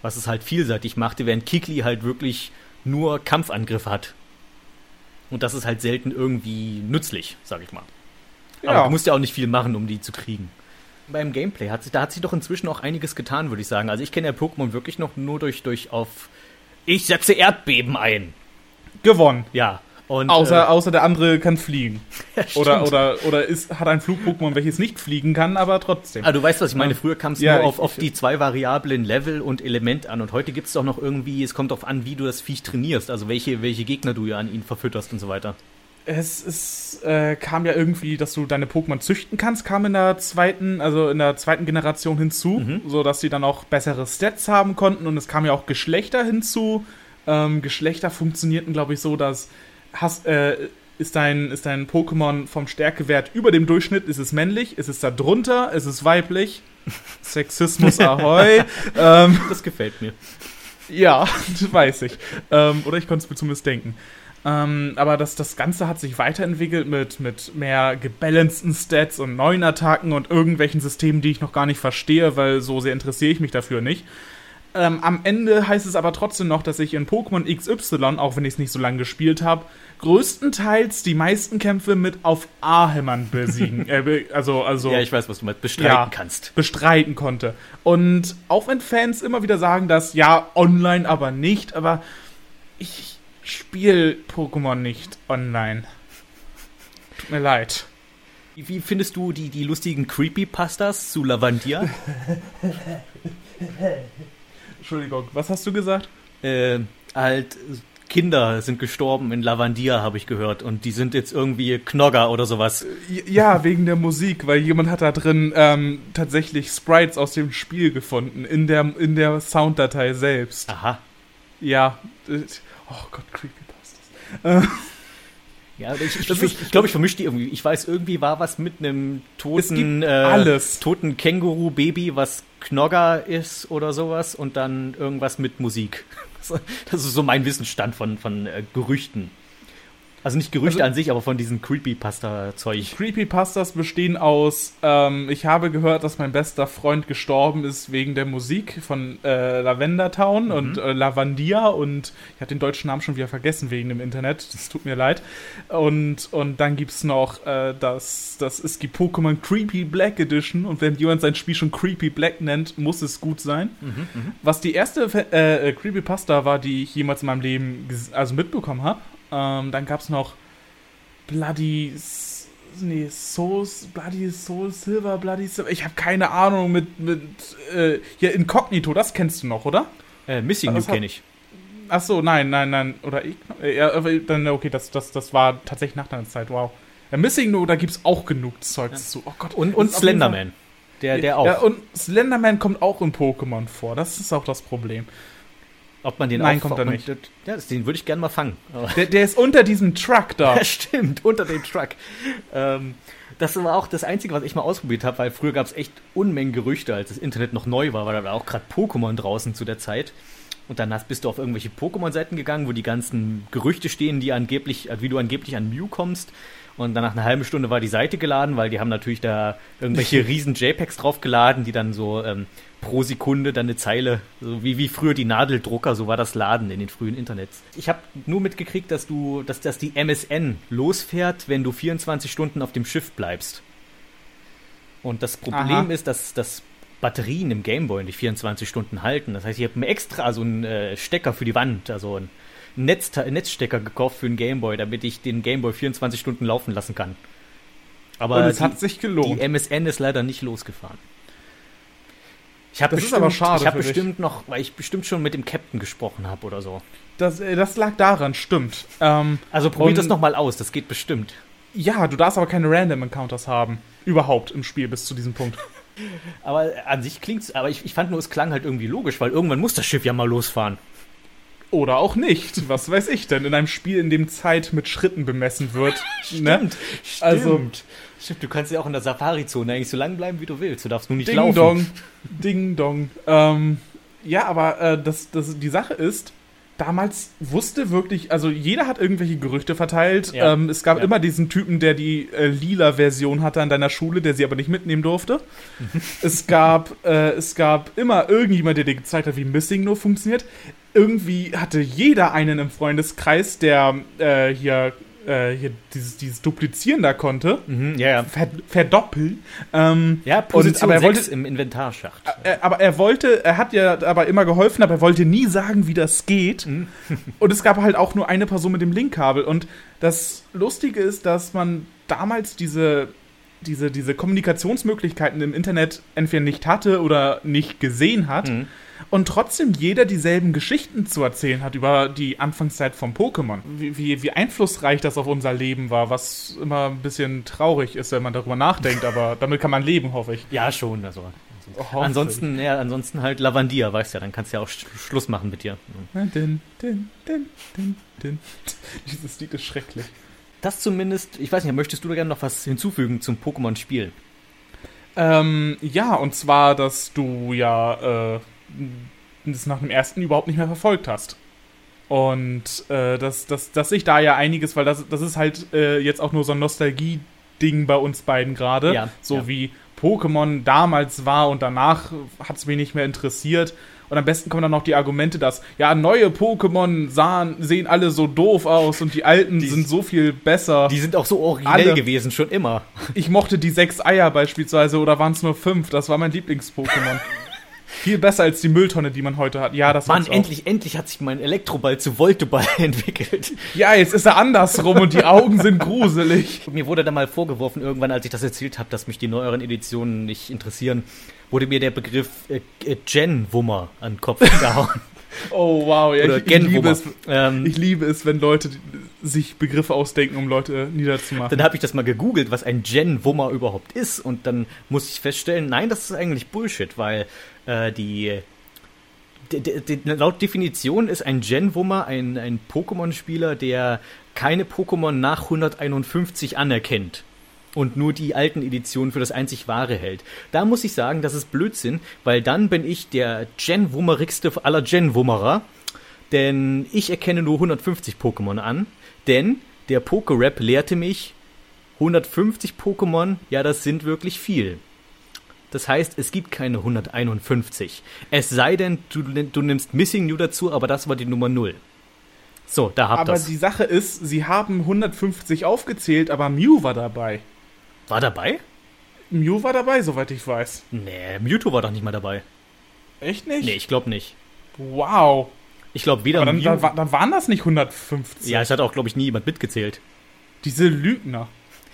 A: was es halt vielseitig machte, während Kikli halt wirklich nur Kampfangriffe hat. Und das ist halt selten irgendwie nützlich, sag ich mal. Aber du musst ja auch nicht viel machen, um die zu kriegen. Beim Gameplay hat sich, da hat sich doch inzwischen auch einiges getan, würde ich sagen. Also ich kenne ja Pokémon wirklich noch nur durch, durch auf ich setze Erdbeben ein.
B: gewonnen.
A: Ja. Und,
B: Außer,
A: äh,
B: außer der andere kann fliegen. <laughs>
A: ja,
B: Oder, oder, oder ist, hat ein Flug-Pokémon, welches nicht fliegen kann, aber trotzdem.
A: Ah, du weißt, was ich meine.
B: Ja.
A: Früher kam es
B: Ja,
A: nur
B: ich-
A: auf, auf
B: ich-
A: die zwei Variablen Level und Element an. Und heute gibt es doch noch irgendwie, es kommt darauf an, wie du das Viech trainierst. Also welche, welche Gegner du ja an ihn verfütterst und so weiter.
B: Es ist, äh, kam ja irgendwie, dass du deine Pokémon züchten kannst, kam in der zweiten, also in der zweiten Generation hinzu,
A: Mhm.
B: so dass sie dann auch bessere Stats haben konnten und es kam ja auch Geschlechter hinzu. Ähm, Geschlechter funktionierten, glaube ich, so, dass hast, äh, ist dein, ist dein Pokémon vom Stärkewert über dem Durchschnitt, ist es männlich, ist es da drunter, ist es weiblich? <laughs> Sexismus ahoi. <laughs> ähm,
A: Das gefällt mir.
B: ja, das <laughs> weiß ich. Ähm, oder ich konnte es mir zumindest denken. Ähm, aber das, das Ganze hat sich weiterentwickelt mit, mit mehr gebalanceden Stats und neuen Attacken und irgendwelchen Systemen, die ich noch gar nicht verstehe, weil so sehr interessiere ich mich dafür nicht. Ähm, am Ende heißt es aber trotzdem noch, dass ich in Pokémon XY, auch wenn ich es nicht so lange gespielt habe, größtenteils die meisten Kämpfe mit auf A-Hämmern besiegen. <laughs> äh, also, also
A: Ja, ich weiß, was du meinst. Bestreiten
B: Ja.
A: kannst.
B: bestreiten konnte. Und auch wenn Fans immer wieder sagen, dass ja, online aber nicht, aber ich spiele Pokémon nicht online. Tut mir leid.
A: Wie, wie findest du die, die lustigen Creepypastas zu Lavandia? <laughs>
B: Entschuldigung, was hast du gesagt?
A: äh, halt, Kinder sind gestorben in Lavandia, habe ich gehört. Und die sind jetzt irgendwie Knogger oder sowas.
B: Ja, wegen der Musik, weil jemand hat da drin ähm, tatsächlich Sprites aus dem Spiel gefunden, in der, in der Sounddatei selbst.
A: Aha.
B: Ja. Äh, Oh Gott, Creepypastas.
A: Ja, aber ich, ich,
B: Das
A: ich, ich glaube, ich vermische die irgendwie. Ich weiß, irgendwie war was mit einem toten, äh, toten Känguru-Baby, was Knogger ist oder sowas und dann irgendwas mit Musik. <laughs> Das ist so mein Wissensstand von, von äh, Gerüchten. Also nicht Gerüchte also, an sich, aber von diesen Creepypasta-Zeug.
B: Creepypastas bestehen aus, ähm, ich habe gehört, dass mein bester Freund gestorben ist wegen der Musik von äh, Lavender Town mhm. und äh, Lavandia und ich habe den deutschen Namen schon wieder vergessen wegen dem Internet, das tut mir leid. Und, und dann gibt es noch, äh, das, das ist die Pokémon Creepy Black Edition und wenn jemand sein Spiel schon Creepy Black nennt, muss es gut sein. Mhm, mh. Was die erste äh, Creepypasta war, die ich jemals in meinem Leben also mitbekommen habe, ähm, dann gab es noch Bloody. Nee, Soul, Bloody Soul Silver, Bloody Silver. Ich habe keine Ahnung mit. mit äh, hier Incognito, das kennst du noch, oder?
A: Äh, Missing You kenne ich.
B: Ach so, nein, nein, nein. Oder ich. Äh, ja, dann, okay, das, das, das war tatsächlich nach deiner Zeit, wow. Ja, Missing No, da gibt's auch genug Zeug ja. zu. Oh
A: Gott. Und, und Slenderman. Der, der auch.
B: Ja, und Slenderman kommt auch in Pokémon vor. Das ist auch das Problem.
A: Ob man den
B: Nein, auch kommt er nicht.
A: Ja, den würde ich gerne mal fangen.
B: Der, der, ist unter diesem Truck da. <laughs>
A: Ja, stimmt, unter dem Truck. Ähm, das war auch das Einzige, was ich mal ausprobiert habe, weil früher gab es echt Unmengen Gerüchte, als das Internet noch neu war, weil da war auch gerade Pokémon draußen zu der Zeit. Und dann hast, bist du auf irgendwelche Pokémon-Seiten gegangen, wo die ganzen Gerüchte stehen, die angeblich, wie du angeblich an Mew kommst. Und dann nach einer halben Stunde war die Seite geladen, weil die haben natürlich da irgendwelche <laughs> riesen JPEGs draufgeladen, die dann so ähm, pro Sekunde dann eine Zeile, so wie, wie früher die Nadeldrucker, so war das Laden in den frühen Internets. Ich habe nur mitgekriegt, dass du, dass, dass die MSN losfährt, wenn du 24 Stunden auf dem Schiff bleibst. Und das Problem Aha. ist, dass, dass Batterien im Gameboy nicht 24 Stunden halten. Das heißt, ich habe mir extra so einen äh, Stecker für die Wand, also einen Netz Netzstecker gekauft für einen Gameboy, damit ich den Gameboy 24 Stunden laufen lassen kann.
B: Aber Und es die, hat sich gelohnt.
A: Die MSN ist leider nicht losgefahren. Ich habe
B: bestimmt, aber schade
A: ich habe bestimmt noch, weil ich bestimmt schon mit dem Captain gesprochen habe oder so.
B: Das, äh, das lag daran, stimmt.
A: Ähm, also probier das nochmal aus, das geht bestimmt.
B: Ja, du darfst aber keine Random Encounters haben. Überhaupt im Spiel bis zu diesem Punkt. <laughs>
A: aber an sich klingt's, aber ich, ich fand nur, es klang halt irgendwie logisch, weil irgendwann muss das Schiff ja mal losfahren.
B: Oder auch nicht. Was weiß ich denn? In einem Spiel, in dem Zeit mit Schritten bemessen wird. <laughs>
A: stimmt, ne? stimmt. Also, stimmt, du kannst ja auch in der Safari-Zone eigentlich so lang bleiben, wie du willst. Du darfst nur nicht
B: Ding
A: laufen.
B: Dong. Ding dong. Ähm, ja, aber äh, das, das, die Sache ist, damals wusste wirklich, also jeder hat irgendwelche Gerüchte verteilt. Ja. Ähm, es gab ja. immer diesen Typen, der die äh, lila Version hatte an deiner Schule, der sie aber nicht mitnehmen durfte. <laughs> es gab, äh, es gab immer irgendjemand, der dir gezeigt hat, wie Missing nur funktioniert. Irgendwie hatte jeder einen im Freundeskreis, der äh, hier äh, hier dieses, dieses Duplizieren da konnte.
A: Mhm, ja, ja.
B: Ver, verdoppeln. Ähm,
A: ja, Position und, aber er wollte, im Inventarschacht.
B: Äh, aber er wollte, er hat ja aber immer geholfen, aber er wollte nie sagen, wie das geht. Mhm. <laughs> und es gab halt auch nur eine Person mit dem Linkkabel. Und das Lustige ist, dass man damals diese diese, diese Kommunikationsmöglichkeiten im Internet entweder nicht hatte oder nicht gesehen hat. Mhm und trotzdem jeder dieselben Geschichten zu erzählen hat über die Anfangszeit von Pokémon. Wie, wie, wie, einflussreich das auf unser Leben war, was immer ein bisschen traurig ist, wenn man darüber nachdenkt, aber <laughs> damit kann man leben, hoffe ich.
A: Ja, schon, also. Oh, ansonsten, ja, ansonsten halt Lavandia, weißt du ja, dann kannst du ja auch Schluss machen mit dir. Din, din, din, <laughs>
B: Dieses Lied ist schrecklich.
A: Das zumindest, ich weiß nicht, möchtest du da gerne noch was hinzufügen zum Pokémon-Spiel?
B: Ähm, ja, und zwar, dass du ja äh, das nach dem ersten überhaupt nicht mehr verfolgt hast. Und äh, dass, dass, dass sich da ja einiges, weil das, das ist halt äh, jetzt auch nur so ein Nostalgie-Ding bei uns beiden gerade. Ja, so ja. wie Pokémon damals war und danach hat es mich nicht mehr interessiert. Und am besten kommen dann noch die Argumente, dass ja neue Pokémon sahen, sehen alle so doof aus und die alten die, sind so viel besser.
A: Die sind auch so originell alle. gewesen, schon immer.
B: Ich mochte die sechs Eier beispielsweise oder waren es nur fünf? Das war mein Lieblings-Pokémon. <laughs> Viel besser als die Mülltonne, die man heute hat. Ja, das
A: Mann, endlich, endlich hat sich mein Elektroball zu Volteball <laughs> entwickelt.
B: Ja, jetzt ist er andersrum und die Augen sind gruselig.
A: Mir wurde dann mal vorgeworfen, irgendwann, als ich das erzählt habe, dass mich die neueren Editionen nicht interessieren, wurde mir der Begriff äh, äh Gen-Wummer an den Kopf <laughs> gehauen.
B: Oh wow, ja, ich, ich, liebe es, ähm, ich liebe es, wenn Leute sich Begriffe ausdenken, um Leute niederzumachen.
A: Dann habe ich das mal gegoogelt, was ein Gen-Wummer überhaupt ist und dann muss ich feststellen, nein, das ist eigentlich Bullshit, weil äh, die, laut Definition ist ein Gen-Wummer ein, ein Pokémon-Spieler, der keine Pokémon nach 151 anerkennt und nur die alten Editionen für das einzig wahre hält. Da muss ich sagen, das ist Blödsinn, weil dann bin ich der Gen-Wummerigste aller Gen-Wummerer, denn ich erkenne nur 150 Pokémon an, denn der Pokerap lehrte mich, 150 Pokémon, ja, das sind wirklich viel. Das heißt, es gibt keine 151. Es sei denn, du, du nimmst Missing New dazu, aber das war die Nummer 0. So, da habt ihr
B: Aber die Sache ist, sie haben 150 aufgezählt, aber Mew war dabei.
A: War dabei?
B: Mew war dabei, soweit ich weiß.
A: Nee, Mewtwo war doch nicht mal dabei.
B: Echt nicht?
A: Nee, ich glaube nicht.
B: Wow.
A: Ich glaube weder
B: Aber dann,
A: Mew...
B: dann, dann waren das nicht 150.
A: ja, es hat auch, glaube ich, nie jemand mitgezählt.
B: Diese Lügner.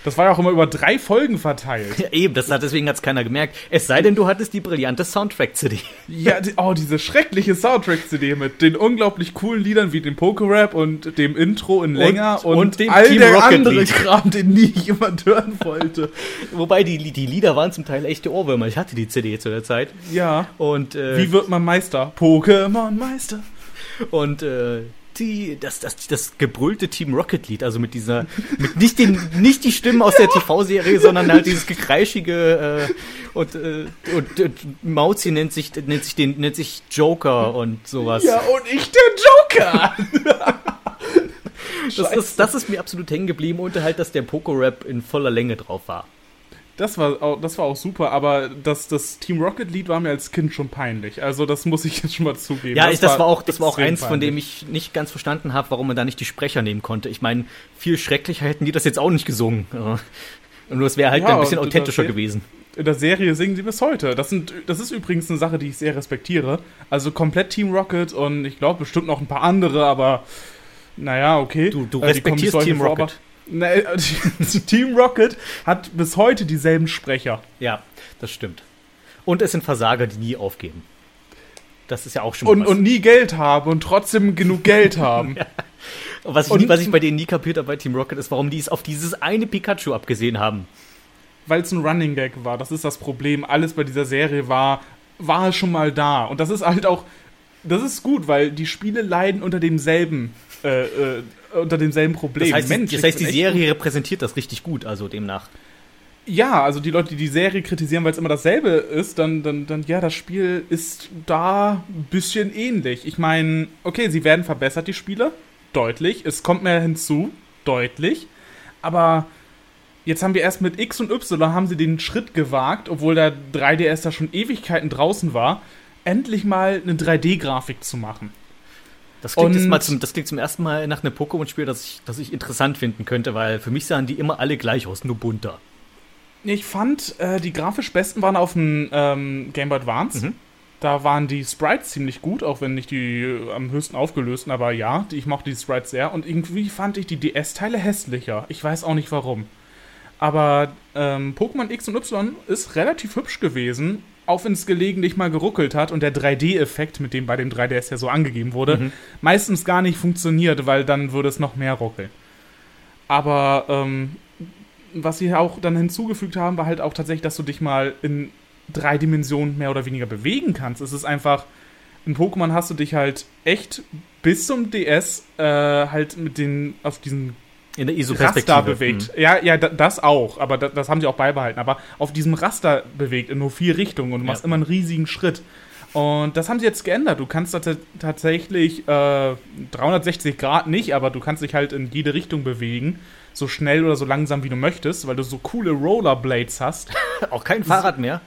B: Das war ja auch immer über drei Folgen verteilt.
A: Ja, <laughs> eben, das hat, deswegen hat es keiner gemerkt. Es sei denn, du hattest die brillante Soundtrack-CD. <laughs>
B: Ja, die, oh, diese schreckliche Soundtrack-CD mit den unglaublich coolen Liedern wie dem Poker-Rap und dem Intro in länger und,
A: und dem
B: all
A: Team
B: der
A: Rocket
B: andere
A: Lied.
B: Kram, den nie jemand hören wollte. <laughs>
A: Wobei die, die Lieder waren zum Teil echte Ohrwürmer. Ich hatte die CD zu der Zeit.
B: Ja.
A: Und, äh,
B: Wie wird man Meister? Pokémon-Meister.
A: und äh, die, das, das, das gebrüllte Team Rocket Lied, also mit dieser, mit nicht den, nicht die Stimmen aus der TV-Serie, sondern halt dieses gekreischige äh, und, äh, und, und Mauzi nennt sich, nennt sich den, nennt sich Joker und sowas.
B: Ja, und ich der Joker. <laughs> <laughs>
A: das, ist, das ist mir absolut hängen geblieben und halt, dass der Poco-Rap in voller Länge drauf war.
B: Das war, auch, das war auch super, aber das, das Team Rocket Lied war mir als Kind schon peinlich. Also das muss ich jetzt schon mal zugeben.
A: Ja, ich, das war auch, das war auch eins, von dem
B: peinlich.
A: ich nicht ganz verstanden habe, warum man da nicht die Sprecher nehmen konnte. Ich meine, viel schrecklicher hätten die das jetzt auch nicht gesungen. Und nur es wäre halt
B: Ja,
A: ein bisschen authentischer
B: das wär-
A: gewesen.
B: In der Serie singen sie bis heute. Das, sind, das ist übrigens eine Sache, die ich sehr respektiere. Also komplett Team Rocket und ich glaube bestimmt noch ein paar andere, aber naja, okay.
A: Du, du
B: Äh,
A: respektierst Team
B: vor,
A: Rocket.
B: äh, <laughs> Team Rocket hat bis heute dieselben Sprecher.
A: Ja, das stimmt. Und es sind Versager, die nie aufgeben. Das ist ja auch schon mal
B: Und,
A: was.
B: und nie Geld haben und trotzdem genug Geld <laughs> haben.
A: was, ich
B: und-
A: nie, was ich bei denen nie kapiert habe bei Team Rocket ist, warum die es auf dieses eine Pikachu abgesehen haben.
B: Weil es ein Running Gag war. Das ist das Problem. Alles bei dieser Serie war, war schon mal da. Und das ist halt auch, das ist gut, weil die Spiele leiden unter demselben, äh, äh, unter demselben Problem.
A: Das heißt,
B: Mensch,
A: das heißt die Serie repräsentiert das richtig gut, also demnach.
B: Ja, also die Leute, die die Serie kritisieren, weil es immer dasselbe ist, dann, dann, dann, ja, das Spiel ist da ein bisschen ähnlich. Ich meine, okay, sie werden verbessert, die Spiele, deutlich. Es kommt mehr hinzu, deutlich. Aber jetzt haben wir erst mit X und Y haben sie den Schritt gewagt, obwohl der 3DS da schon Ewigkeiten draußen war, endlich mal eine 3D-Grafik zu machen.
A: Das klingt, jetzt mal zum, das klingt zum ersten Mal nach einem Pokémon-Spiel, das ich, das ich interessant finden könnte, weil für mich sahen die immer alle gleich aus, nur bunter.
B: Ich fand, äh, die grafisch besten waren auf dem ähm, Game Boy Advance.
A: Mhm.
B: Da waren die Sprites ziemlich gut, auch wenn nicht die äh, am höchsten aufgelösten, aber ja, die, ich mochte die Sprites sehr. Und irgendwie fand ich die DS-Teile hässlicher. Ich weiß auch nicht warum. Aber ähm, Pokémon X und Y ist relativ hübsch gewesen, auch wenn es gelegentlich mal geruckelt hat und der 3D-Effekt, mit dem bei dem 3DS ja so angegeben wurde,
A: Mhm.
B: meistens gar nicht funktioniert, weil dann würde es noch mehr ruckeln. Aber ähm, was sie auch dann hinzugefügt haben, war halt auch tatsächlich, dass du dich mal in drei Dimensionen mehr oder weniger bewegen kannst. Es ist einfach, in Pokémon hast du dich halt echt bis zum DS äh, halt mit den, auf diesen
A: In der
B: Raster
A: ISO-Perspektive.
B: bewegt. Ja, ja, da, das auch, aber da, das haben sie auch beibehalten. Aber auf diesem Raster bewegt in nur vier Richtungen und du
A: Ja.
B: machst immer einen riesigen Schritt. Und das haben sie jetzt geändert. Du kannst tats- tatsächlich äh, 360 Grad nicht, aber du kannst dich halt in jede Richtung bewegen. So schnell oder so langsam, wie du möchtest, weil du so coole Rollerblades hast.
A: Mhm. <laughs> Auch kein Fahrrad mehr.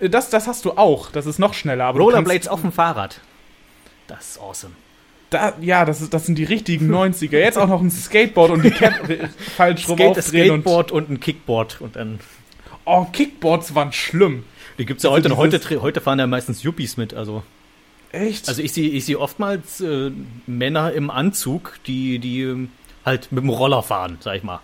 B: Das, das hast du auch. Das ist noch schneller.
A: Rollerblades auf dem Fahrrad. Das ist awesome.
B: Da, ja, das, ist, das sind die richtigen 90er. Jetzt auch noch ein Skateboard und die Cap <laughs> falsch rum
A: Skate,
B: aufdrehen. Und,
A: Skateboard und, ein Kickboard und dann.
B: oh, Kickboards waren schlimm.
A: Die gibt's ja
B: Also
A: heute noch. Heute, heute fahren ja meistens Yuppies mit. Also,
B: Echt?
A: also ich sehe ich seh oftmals äh, Männer im Anzug, die, die ähm, halt mit dem Roller fahren, sag ich mal.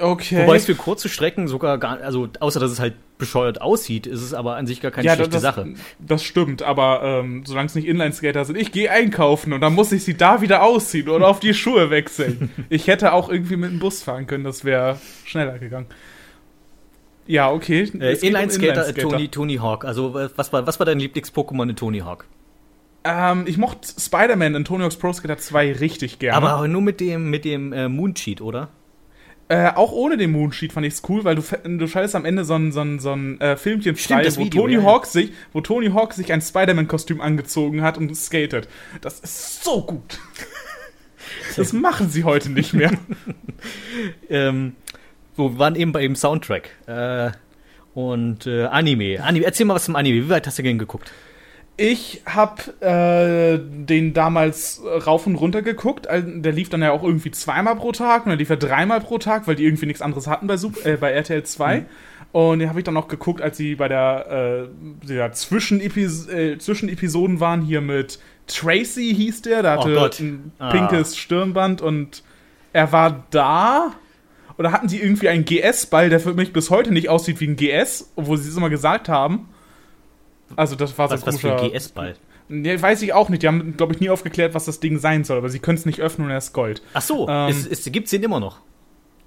B: Okay.
A: Wobei es für kurze Strecken sogar gar, also außer dass es halt bescheuert aussieht, ist es aber an sich gar keine
B: ja,
A: schlechte
B: das,
A: Sache.
B: das stimmt, aber ähm, solange es nicht Inline-Skater sind, ich gehe einkaufen und dann muss ich sie da wieder ausziehen oder auf die Schuhe wechseln. <laughs> ich hätte auch irgendwie mit dem Bus fahren können, das wäre schneller gegangen. Ja, okay.
A: Äh, Inline-Skater, äh,
B: Inline-Skater.
A: Tony, Tony Hawk. Also äh, was war, was war dein Lieblings-Pokémon in Tony Hawk?
B: Ähm, ich mochte Spider-Man in Tony Hawk's Pro Skater 2 richtig gerne.
A: Aber nur mit dem, mit dem äh, Mooncheat, oder?
B: Äh, auch ohne den Moonsheet fand ich's cool, weil du, du schaltest am Ende so ein, so ein, so ein äh, Filmchen
A: Stimmt,
B: frei,
A: das
B: wo,
A: Video,
B: Tony
A: ja, ja.
B: Hawk sich, wo Tony Hawk sich ein Spider-Man-Kostüm angezogen hat und skatet. Das ist so gut. <laughs> Das machen sie heute nicht mehr. <laughs>
A: ähm, so, wir waren eben bei dem Soundtrack. Äh, und äh, Anime. Anime. Erzähl mal was zum Anime. Wie weit hast du denn geguckt?
B: Ich habe äh, den damals rauf und runter geguckt. Der lief dann ja auch irgendwie zweimal pro Tag und dann lief er dreimal pro Tag, weil die irgendwie nichts anderes hatten bei, Super, äh, bei RTL 2. Mhm. Und den habe ich dann auch geguckt, als sie bei der, äh, der Zwischenepis äh, Zwischenepisoden waren, hier mit Tracy hieß der. Der hatte oh ein ah. pinkes Stirnband und er war da. Oder hatten sie irgendwie einen GS-Ball, der für mich bis heute nicht aussieht wie ein GS, obwohl sie es immer gesagt haben. Also das war so
A: was, was für ein GS-Ball?
B: Nee, weiß ich auch nicht. Die haben, glaube ich, nie aufgeklärt, was das Ding sein soll, aber sie können es nicht öffnen und er ist Gold.
A: Ach so, ähm, es, es, den immer noch?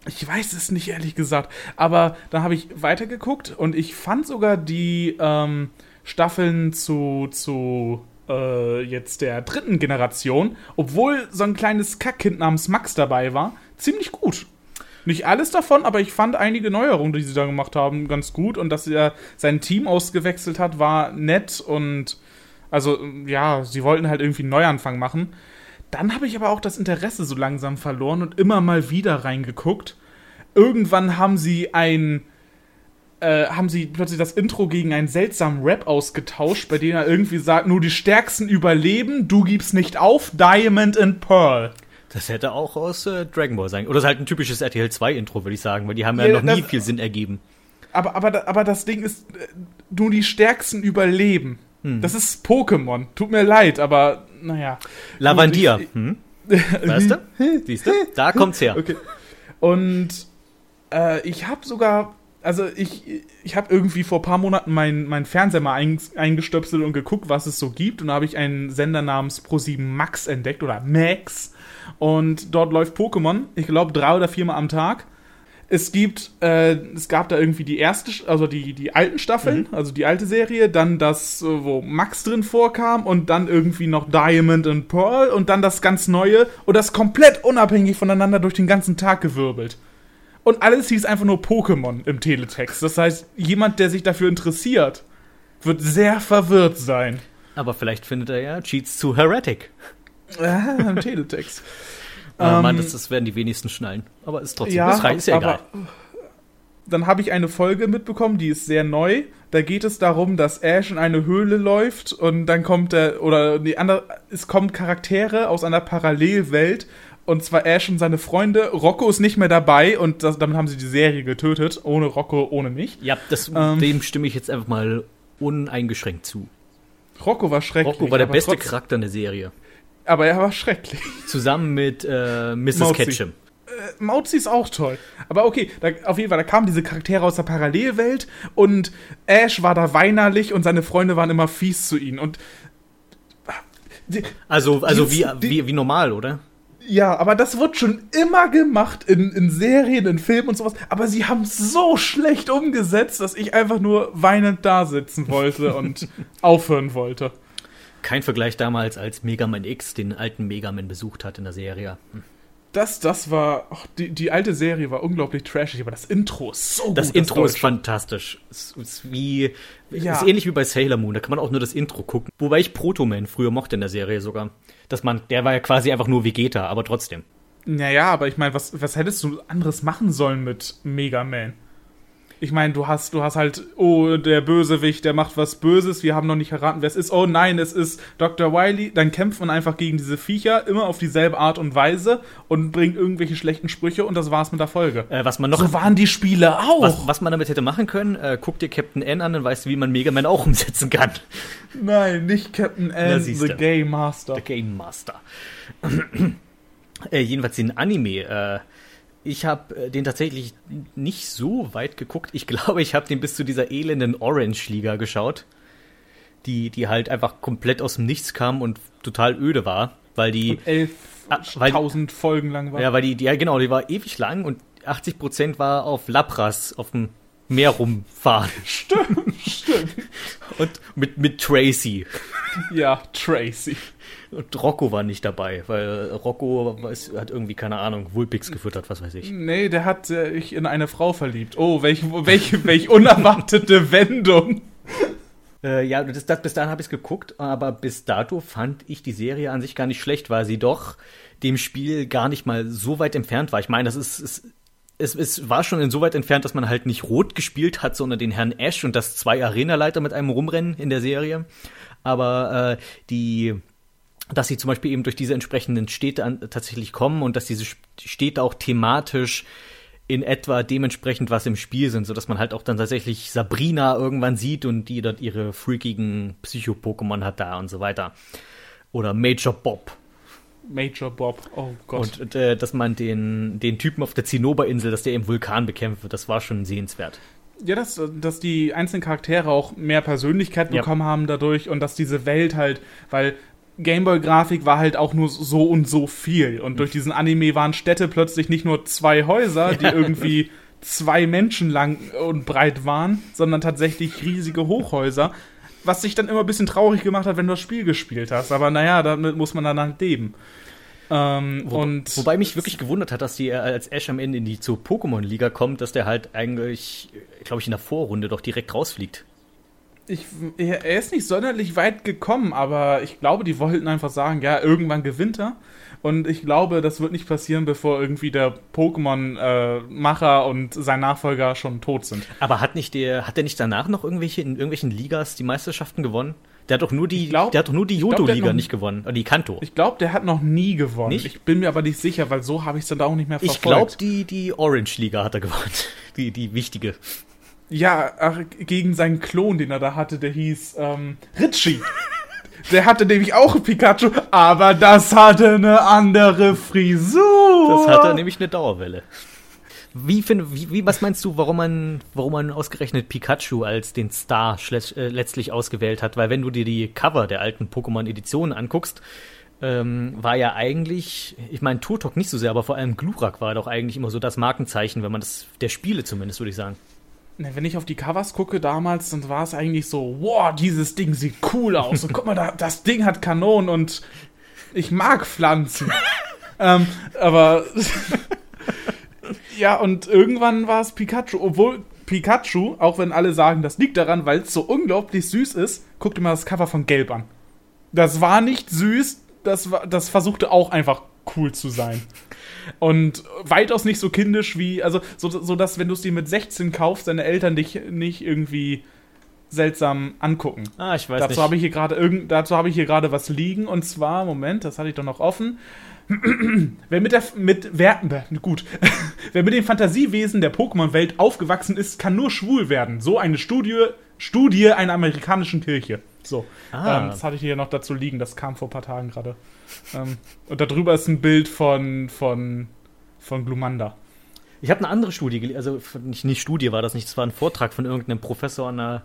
B: Ich weiß es nicht, ehrlich gesagt. Aber dann habe ich weitergeguckt und ich fand sogar die ähm, Staffeln zu, zu äh, jetzt der dritten Generation, obwohl so ein kleines Kackkind namens Max dabei war, ziemlich gut. Nicht alles davon, aber ich fand einige Neuerungen, die sie da gemacht haben, ganz gut. Und dass er sein Team ausgewechselt hat, war nett. Und also, ja, sie wollten halt irgendwie einen Neuanfang machen. Dann habe ich aber auch das Interesse so langsam verloren und immer mal wieder reingeguckt. Irgendwann haben sie ein. Äh, haben sie plötzlich das Intro gegen einen seltsamen Rap ausgetauscht, bei dem er irgendwie sagt, nur die Stärksten überleben, du gibst nicht auf, Diamond and Pearl.
A: Das hätte auch aus äh, Dragon Ball sein. Oder es ist halt ein typisches RTL 2 Intro, würde ich sagen, weil die haben ja, ja noch nie viel Sinn ergeben.
B: Aber, aber, aber das Ding ist, äh, nur die Stärksten überleben. Hm. Das ist Pokémon. Tut mir leid, aber naja.
A: Lavandia. Hm? <laughs> Weißt du? Siehst du? Da kommt's her.
B: Okay. Und äh, ich habe sogar also ich, ich habe irgendwie vor ein paar Monaten meinen mein Fernseher mal eingestöpselt und geguckt, was es so gibt. Und da habe ich einen Sender namens Pro7 Max entdeckt oder Max. Und dort läuft Pokémon, ich glaube, drei oder viermal am Tag. Es gibt, äh, es gab da irgendwie die erste, also die, die alten Staffeln, mhm. also die alte Serie, dann das, wo Max drin vorkam und dann irgendwie noch Diamond und Pearl und dann das ganz neue und das komplett unabhängig voneinander durch den ganzen Tag gewirbelt. Und alles hieß einfach nur Pokémon im Teletext. Das heißt, jemand, der sich dafür interessiert, wird sehr verwirrt sein.
A: Aber vielleicht findet er ja Cheats zu Heretic.
B: Ah, <laughs> im Teletext.
A: Aber ähm, man, das, werden die wenigsten schnallen. Aber ist trotzdem, ja, das ist ja egal.
B: Dann habe ich eine Folge mitbekommen, die ist sehr neu. Da geht es darum, dass Ash in eine Höhle läuft und dann kommt er, oder die andere, es kommen Charaktere aus einer Parallelwelt und zwar Ash und seine Freunde. Rocco ist nicht mehr dabei und das, damit haben sie die Serie getötet. Ohne Rocco, ohne mich.
A: Ja, das, ähm, dem stimme ich jetzt einfach mal uneingeschränkt zu.
B: Rocco war schrecklich.
A: Rocco war der beste Charakter in der Serie.
B: Aber er war schrecklich.
A: Zusammen mit äh, Mrs. Mauzi. Ketchum.
B: Äh, Mauzi ist auch toll. Aber okay, da, auf jeden Fall, da kamen diese Charaktere aus der Parallelwelt und Ash war da weinerlich und seine Freunde waren immer fies zu ihm. Und
A: die, also, also die, wie, wie, wie normal, oder?
B: Ja, aber das wird schon immer gemacht in, in Serien, in Filmen und sowas. Aber sie haben so schlecht umgesetzt, dass ich einfach nur weinend da sitzen wollte und <laughs> aufhören wollte.
A: Kein Vergleich damals, als Mega Man X den alten Mega Man besucht hat in der Serie. Hm.
B: Das, das war, ach, die, die alte Serie war unglaublich trashig, aber das Intro ist so
A: das gut. Intro das Intro ist fantastisch. Es ist wie, ja. ist ähnlich wie bei Sailor Moon, da kann man auch nur das Intro gucken. Wobei ich Proto Man früher mochte in der Serie sogar dass man, der war ja quasi einfach nur Vegeta, aber trotzdem.
B: Naja, aber ich meine, was, was hättest du anderes machen sollen mit Mega Man? Ich meine, du hast, du hast halt, oh, der Bösewicht, der macht was Böses, wir haben noch nicht erraten, wer es ist. Oh nein, es ist Dr. Wily. Dann kämpft man einfach gegen diese Viecher, immer auf dieselbe Art und Weise und bringt irgendwelche schlechten Sprüche und das war's mit der Folge.
A: Äh, was man noch,
B: so waren die Spiele auch.
A: Was, was man damit hätte machen können, äh, guck dir Captain N an, dann weißt du, wie man Mega Man auch <laughs> umsetzen kann.
B: Nein, nicht Captain N, The Game Master.
A: The Game Master. <clears throat> äh, jedenfalls den Anime, äh, ich habe äh, den tatsächlich nicht so weit geguckt. Ich <laughs> glaube, ich habe den bis zu dieser elenden Orange-Liga geschaut. Die, die halt einfach komplett aus dem Nichts kam und total öde war, weil die.
B: 11.000 ah, Folgen lang
A: war. Ja, weil die, die, ja genau, die war ewig lang und 80% war auf Lapras, auf dem Meer rumfahren. <laughs>
B: Stimmt, stimmt.
A: Und mit, mit Tracy.
B: Ja, Tracy.
A: Und Rocco war nicht dabei, weil Rocco weiß, hat irgendwie, keine Ahnung, Wulpix gefüttert, was weiß ich.
B: Nee, der hat sich in eine Frau verliebt. Oh, welche, welche, <laughs> welche unerwartete Wendung.
A: Äh, ja, das, das, bis dahin habe ich es geguckt, aber bis dato fand ich die Serie an sich gar nicht schlecht, weil sie doch dem Spiel gar nicht mal so weit entfernt war. Ich meine, das ist, ist es, es war schon insoweit entfernt, dass man halt nicht rot gespielt hat, sondern den Herrn Ash und das zwei Arenaleiter mit einem rumrennen in der Serie. Aber äh, die dass sie zum Beispiel eben durch diese entsprechenden Städte an, tatsächlich kommen und dass diese Städte auch thematisch in etwa dementsprechend was im Spiel sind, so dass man halt auch dann tatsächlich Sabrina irgendwann sieht und die dort ihre freakigen Psycho-Pokémon hat da und so weiter. Oder Major Bob,
B: Major Bob, oh Gott.
A: Und äh, dass man den, den Typen auf der Zinnoberinsel, dass der im Vulkan bekämpft wird, das war schon sehenswert.
B: Ja, dass, dass die einzelnen Charaktere auch mehr Persönlichkeit bekommen ja. haben dadurch und dass diese Welt halt, weil Gameboy-Grafik war halt auch nur so und so viel. Und durch diesen Anime waren Städte plötzlich nicht nur zwei Häuser, die irgendwie zwei Menschen lang und breit waren, sondern tatsächlich riesige Hochhäuser was sich dann immer ein bisschen traurig gemacht hat, wenn du das Spiel gespielt hast. Aber naja, damit muss man dann halt leben.
A: Ähm, Wo, und wobei mich wirklich gewundert hat, dass die äh, als Ash am Ende in die zur Pokémon-Liga kommt, dass der halt eigentlich, glaube ich, in der Vorrunde doch direkt rausfliegt.
B: Ich, er ist nicht sonderlich weit gekommen, aber ich glaube, die wollten einfach sagen, ja, irgendwann gewinnt er. Und ich glaube, das wird nicht passieren, bevor irgendwie der Pokémon-Macher äh, und sein Nachfolger schon tot sind.
A: Aber hat nicht der, hat der nicht danach noch irgendwelche in irgendwelchen Ligas die Meisterschaften gewonnen? Der hat doch nur die,
B: glaub,
A: der hat doch nur die Johto-Liga nicht gewonnen, oder die Kanto.
B: Ich glaube, der hat noch nie gewonnen. Nicht? Ich bin mir aber nicht sicher, weil so habe ich es dann auch nicht mehr
A: verfolgt. Ich glaube, die, die Orange-Liga hat er gewonnen. <laughs> Die, die wichtige.
B: Ja, ach, gegen seinen Klon, den er da hatte, der hieß ähm, Ritchie. Der hatte nämlich auch Pikachu, aber das hatte eine andere Frisur.
A: Das hatte nämlich eine Dauerwelle. Wie, find, wie, wie, was meinst du, warum man, warum man ausgerechnet Pikachu als den Star äh, letztlich ausgewählt hat? Weil wenn du dir die Cover der alten Pokémon-Editionen anguckst, ähm, war ja eigentlich, ich meine, Turtok nicht so sehr, aber vor allem Glurak war doch eigentlich immer so das Markenzeichen, wenn man das, der Spiele zumindest, würde ich sagen.
B: Wenn ich auf die Covers gucke damals, dann war es eigentlich so, wow, dieses Ding sieht cool aus. Und guck mal, da, das Ding hat Kanonen und ich mag Pflanzen. <laughs> ähm, aber <laughs> ja, und irgendwann war es Pikachu, obwohl Pikachu, auch wenn alle sagen, das liegt daran, weil es so unglaublich süß ist, guck dir mal das Cover von Gelb an. Das war nicht süß, das, war, das versuchte auch einfach cool zu sein. Und weitaus nicht so kindisch wie, also so, so dass, wenn du es dir mit 16 kaufst, deine Eltern dich nicht irgendwie seltsam angucken.
A: Ah, ich weiß
B: dazu nicht. Habe ich hier grade irgend, dazu habe ich hier gerade was liegen und zwar, Moment, das hatte ich doch noch offen. <clears throat> Wer mit der mit wer, gut, <laughs> wer mit den Fantasiewesen der Pokémon-Welt aufgewachsen ist, kann nur schwul werden. So eine Studie, Studie einer amerikanischen Kirche. So, ah. ähm, das hatte ich hier noch dazu liegen. Das kam vor ein paar Tagen gerade. ähm, und darüber ist ein Bild von, von, von Glumanda.
A: Ich habe eine andere Studie, also nicht, nicht Studie war das nicht, das war ein Vortrag von irgendeinem Professor an der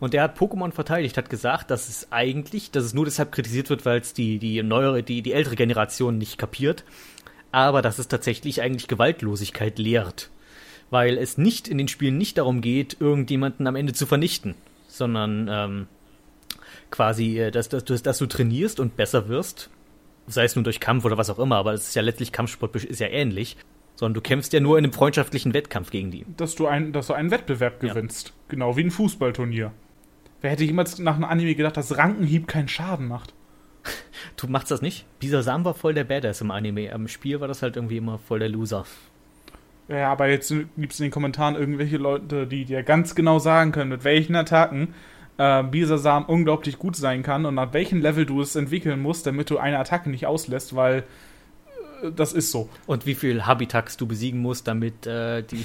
A: und der hat Pokémon verteidigt, hat gesagt, dass es eigentlich, dass es nur deshalb kritisiert wird, weil es die, die neuere, die, die ältere Generation nicht kapiert, aber dass es tatsächlich eigentlich Gewaltlosigkeit lehrt. Weil es nicht in den Spielen nicht darum geht, irgendjemanden am Ende zu vernichten, sondern ähm, quasi, äh, dass, dass, dass du trainierst und besser wirst, sei es nun durch Kampf oder was auch immer, aber es ist ja letztlich Kampfsport ist ja ähnlich, sondern du kämpfst ja nur in einem freundschaftlichen Wettkampf gegen die.
B: Dass du, ein, dass du einen Wettbewerb gewinnst, ja. genau wie ein Fußballturnier. Wer hätte jemals nach einem Anime gedacht, dass Rankenhieb keinen Schaden macht? <laughs>
A: Du machst das nicht? Bisasam war voll der Badass im Anime. Im Spiel war das halt irgendwie immer voll der Loser.
B: Ja, aber jetzt gibt es in den Kommentaren irgendwelche Leute, die dir ganz genau sagen können, mit welchen Attacken äh, Bisasam unglaublich gut sein kann und nach welchem Level du es entwickeln musst, damit du eine Attacke nicht auslässt, weil äh, das ist so.
A: Und wie viel Habitax du besiegen musst, damit äh, die.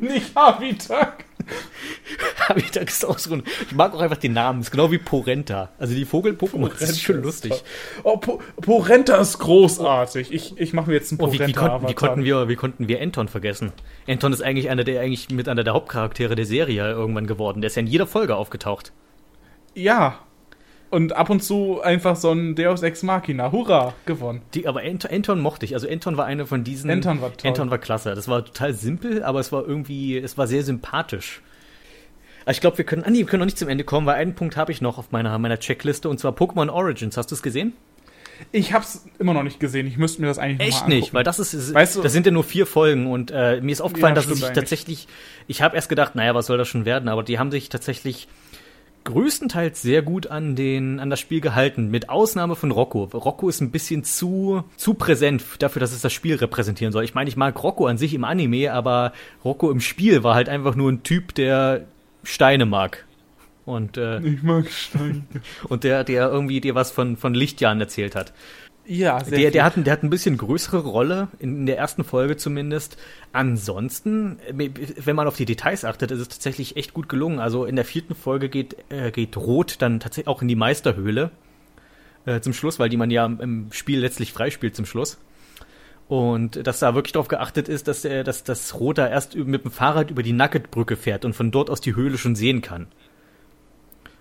A: <laughs>
B: nicht Habitak! <laughs> <laughs>
A: Ist auch so ein. Ich mag auch einfach den Namen. Ist genau wie Porenta. Also die Vogel-Pokémon ist schon lustig.
B: Oh, po Porenta ist großartig. Ich, ich mache mir jetzt einen
A: Porenta. Oh, wie, wie, konnten, wie, konnten wir, wie konnten wir Anton vergessen? Anton ist eigentlich einer der eigentlich mit einer der Hauptcharaktere der Serie irgendwann geworden. Der ist ja in jeder Folge aufgetaucht.
B: Ja, und ab und zu einfach so ein Deus Ex Machina. Hurra, gewonnen.
A: Die, aber Anton, Anton mochte ich. Also Anton war einer von diesen.
B: Anton war toll.
A: Anton war klasse. Das war total simpel, aber es war irgendwie, es war sehr sympathisch. Aber ich glaube, wir können, ah, nee, wir können noch nicht zum Ende kommen, weil einen Punkt habe ich noch auf meiner, meiner Checkliste und zwar Pokémon Origins. Hast du es gesehen?
B: Ich hab's immer noch nicht gesehen. Ich müsste mir das eigentlich
A: Echt nicht, weil das ist, weißt du, das sind ja nur vier Folgen und äh, mir ist aufgefallen, ja, dass es sich tatsächlich, ich habe erst gedacht, naja, was soll das schon werden, aber die haben sich tatsächlich größtenteils sehr gut an den an das Spiel gehalten, mit Ausnahme von Rocco. Rocco ist ein bisschen zu zu präsent dafür, dass es das Spiel repräsentieren soll. Ich meine, ich mag Rocco an sich im Anime, aber Rocco im Spiel war halt einfach nur ein Typ, der Steine mag. Und äh,
B: Ich mag Steine. <laughs>
A: und der der irgendwie dir was von von Lichtjahren erzählt hat.
B: Ja, sehr
A: Der, der, hat, ein- der hat ein bisschen größere Rolle, in der ersten Folge zumindest. Ansonsten, wenn man auf die Details achtet, ist es tatsächlich echt gut gelungen. Also in der vierten Folge geht, äh, geht Rot dann tatsächlich auch in die Meisterhöhle äh, zum Schluss, weil die man ja im Spiel letztlich freispielt zum Schluss. Und dass da wirklich darauf geachtet ist, dass, er, dass das Rot da erst mit dem Fahrrad über die Nugget-Brücke fährt und von dort aus die Höhle schon sehen kann.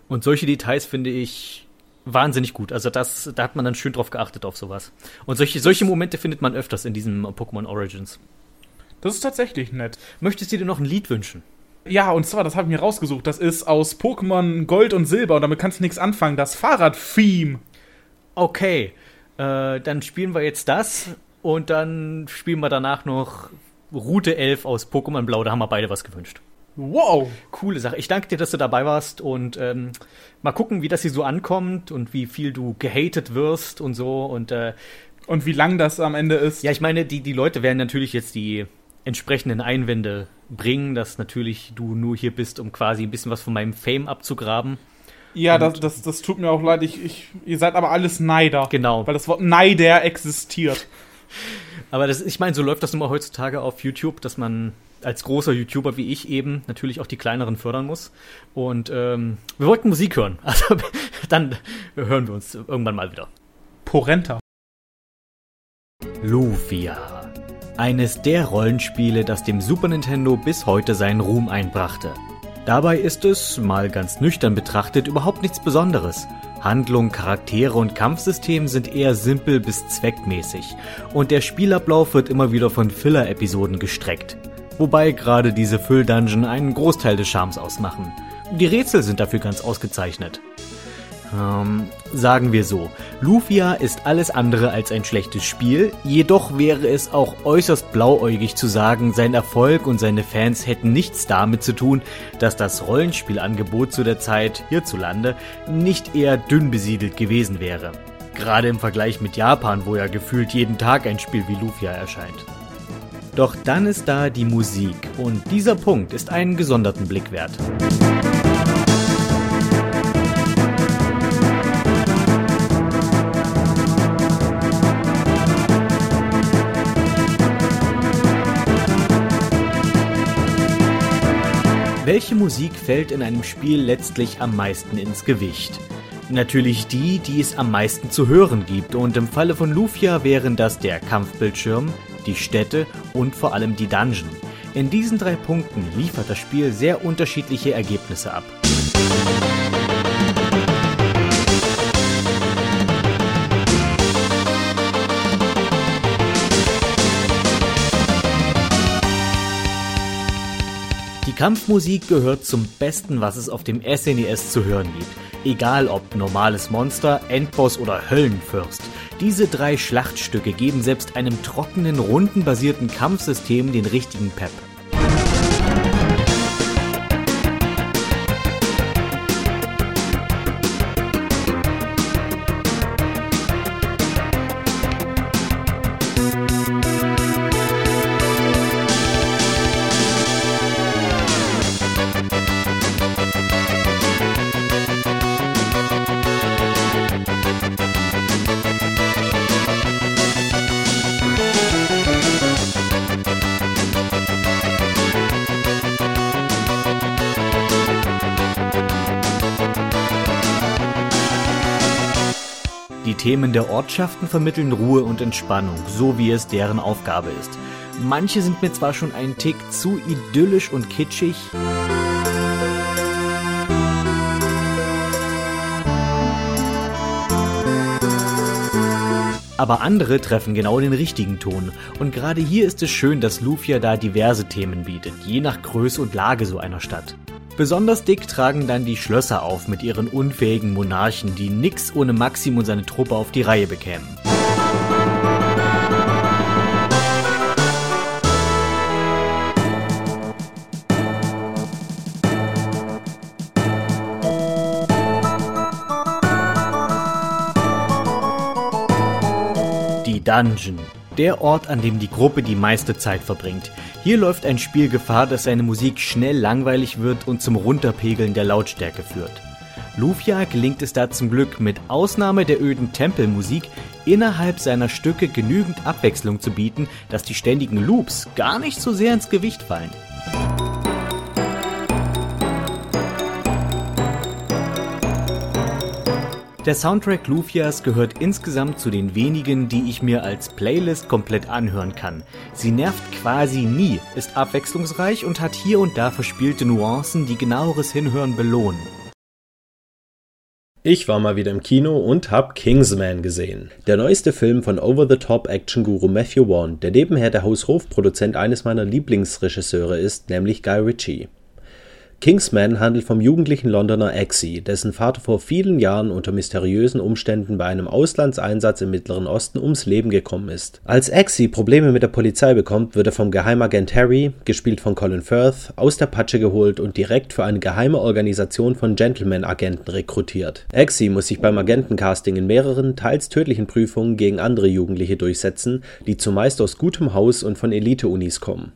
A: Und solche Details finde ich wahnsinnig gut. Also das, da hat man dann schön drauf geachtet auf sowas. Und solche, solche Momente findet man öfters in diesem Pokémon Origins.
B: Das ist tatsächlich nett.
A: Möchtest du dir noch ein Lied wünschen?
B: Ja, und zwar, das habe ich mir rausgesucht. Das ist aus Pokémon Gold und Silber und damit kannst du nichts anfangen. Das Fahrrad-Theme.
A: Okay, äh, dann spielen wir jetzt das und dann spielen wir danach noch Route 11 aus Pokémon Blau. Da haben wir beide was gewünscht.
B: Wow.
A: Coole Sache. Ich danke dir, dass du dabei warst und ähm, mal gucken, wie das hier so ankommt und wie viel du gehatet wirst und so. Und äh,
B: Und wie lang das am Ende ist.
A: ja, ich meine, die, die Leute werden natürlich jetzt die entsprechenden Einwände bringen, dass natürlich du nur hier bist, um quasi ein bisschen was von meinem Fame abzugraben.
B: Ja, das, das, das tut mir auch leid. Ich, ich, ihr seid aber alles Neider.
A: Genau.
B: Weil das Wort Neider existiert.
A: Aber das, ich meine, so läuft das nun mal heutzutage auf YouTube, dass man als großer YouTuber wie ich eben natürlich auch die kleineren fördern muss. Und ähm, wir wollten Musik hören. <laughs> Also dann hören wir uns irgendwann mal wieder.
B: Porenta.
A: Lufia. Eines der Rollenspiele, das dem Super Nintendo bis heute seinen Ruhm einbrachte. Dabei ist es, mal ganz nüchtern betrachtet, überhaupt nichts Besonderes. Handlung, Charaktere und Kampfsystem sind eher simpel bis zweckmäßig und der Spielablauf wird immer wieder von Filler-Episoden gestreckt. Wobei gerade diese Füll-Dungeon einen Großteil des Charmes ausmachen. Die Rätsel sind dafür ganz ausgezeichnet. Ähm, sagen wir so, Lufia ist alles andere als ein schlechtes Spiel, jedoch wäre es auch äußerst blauäugig zu sagen, sein Erfolg und seine Fans hätten nichts damit zu tun, dass das Rollenspielangebot zu der Zeit hierzulande nicht eher dünn besiedelt gewesen wäre. Gerade im Vergleich mit Japan, wo ja gefühlt jeden Tag ein Spiel wie Lufia erscheint. Doch dann ist da die Musik und dieser Punkt ist einen gesonderten Blick wert. Welche Musik fällt in einem Spiel letztlich am meisten ins Gewicht? Natürlich die, die es am meisten zu hören gibt und im Falle von Lufia wären das der Kampfbildschirm, die Städte und vor allem die Dungeon. In diesen drei Punkten liefert das Spiel sehr unterschiedliche Ergebnisse ab. Kampfmusik gehört zum Besten, was es auf dem SNES zu hören gibt. Egal ob normales Monster, Endboss oder Höllenfürst. Diese drei Schlachtstücke geben selbst einem trockenen, rundenbasierten Kampfsystem den richtigen Pep. Die Themen der Ortschaften vermitteln Ruhe und Entspannung, so wie es deren Aufgabe ist. Manche sind mir zwar schon einen Tick zu idyllisch und kitschig, aber andere treffen genau den richtigen Ton. Und gerade hier ist es schön, dass Lufia da diverse Themen bietet, je nach Größe und Lage so einer Stadt. Besonders dick tragen dann die Schlösser auf mit ihren unfähigen Monarchen, die nix ohne Maxim und seine Truppe auf die Reihe bekämen. Dungeon. Der Ort, an dem die Gruppe die meiste Zeit verbringt. Hier läuft ein Spiel Gefahr, dass seine Musik schnell langweilig wird und zum Runterpegeln der Lautstärke führt. Lufia gelingt es da zum Glück mit Ausnahme der öden Tempelmusik innerhalb seiner Stücke genügend Abwechslung zu bieten, dass die ständigen Loops gar nicht so sehr ins Gewicht fallen. Der Soundtrack Lufias gehört insgesamt zu den wenigen, die ich mir als Playlist komplett anhören kann. Sie nervt quasi nie, ist abwechslungsreich und hat hier und da verspielte Nuancen, die genaueres Hinhören belohnen.
C: Ich war mal wieder im Kino und hab Kingsman gesehen. Der neueste Film von Over-the-Top-Action-Guru Matthew Vaughn, der nebenher der Haus-Hof-Produzent eines meiner Lieblingsregisseure ist, nämlich Guy Ritchie. Kingsman handelt vom jugendlichen Londoner Exi, dessen Vater vor vielen Jahren unter mysteriösen Umständen bei einem Auslandseinsatz im Mittleren Osten ums Leben gekommen ist. Als Exi Probleme mit der Polizei bekommt, wird er vom Geheimagent Harry, gespielt von Colin Firth, aus der Patsche geholt und direkt für eine geheime Organisation von Gentleman-Agenten rekrutiert. Exi muss sich beim Agentencasting in mehreren, teils tödlichen Prüfungen gegen andere Jugendliche durchsetzen, die zumeist aus gutem Haus und von Elite-Unis kommen.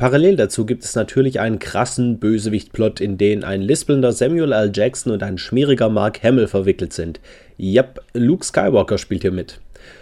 C: Parallel dazu gibt es natürlich einen krassen Bösewicht-Plot, in den ein lispelnder Samuel L. Jackson und ein schmieriger Mark Hamill verwickelt sind. Yep, Luke Skywalker spielt hier mit.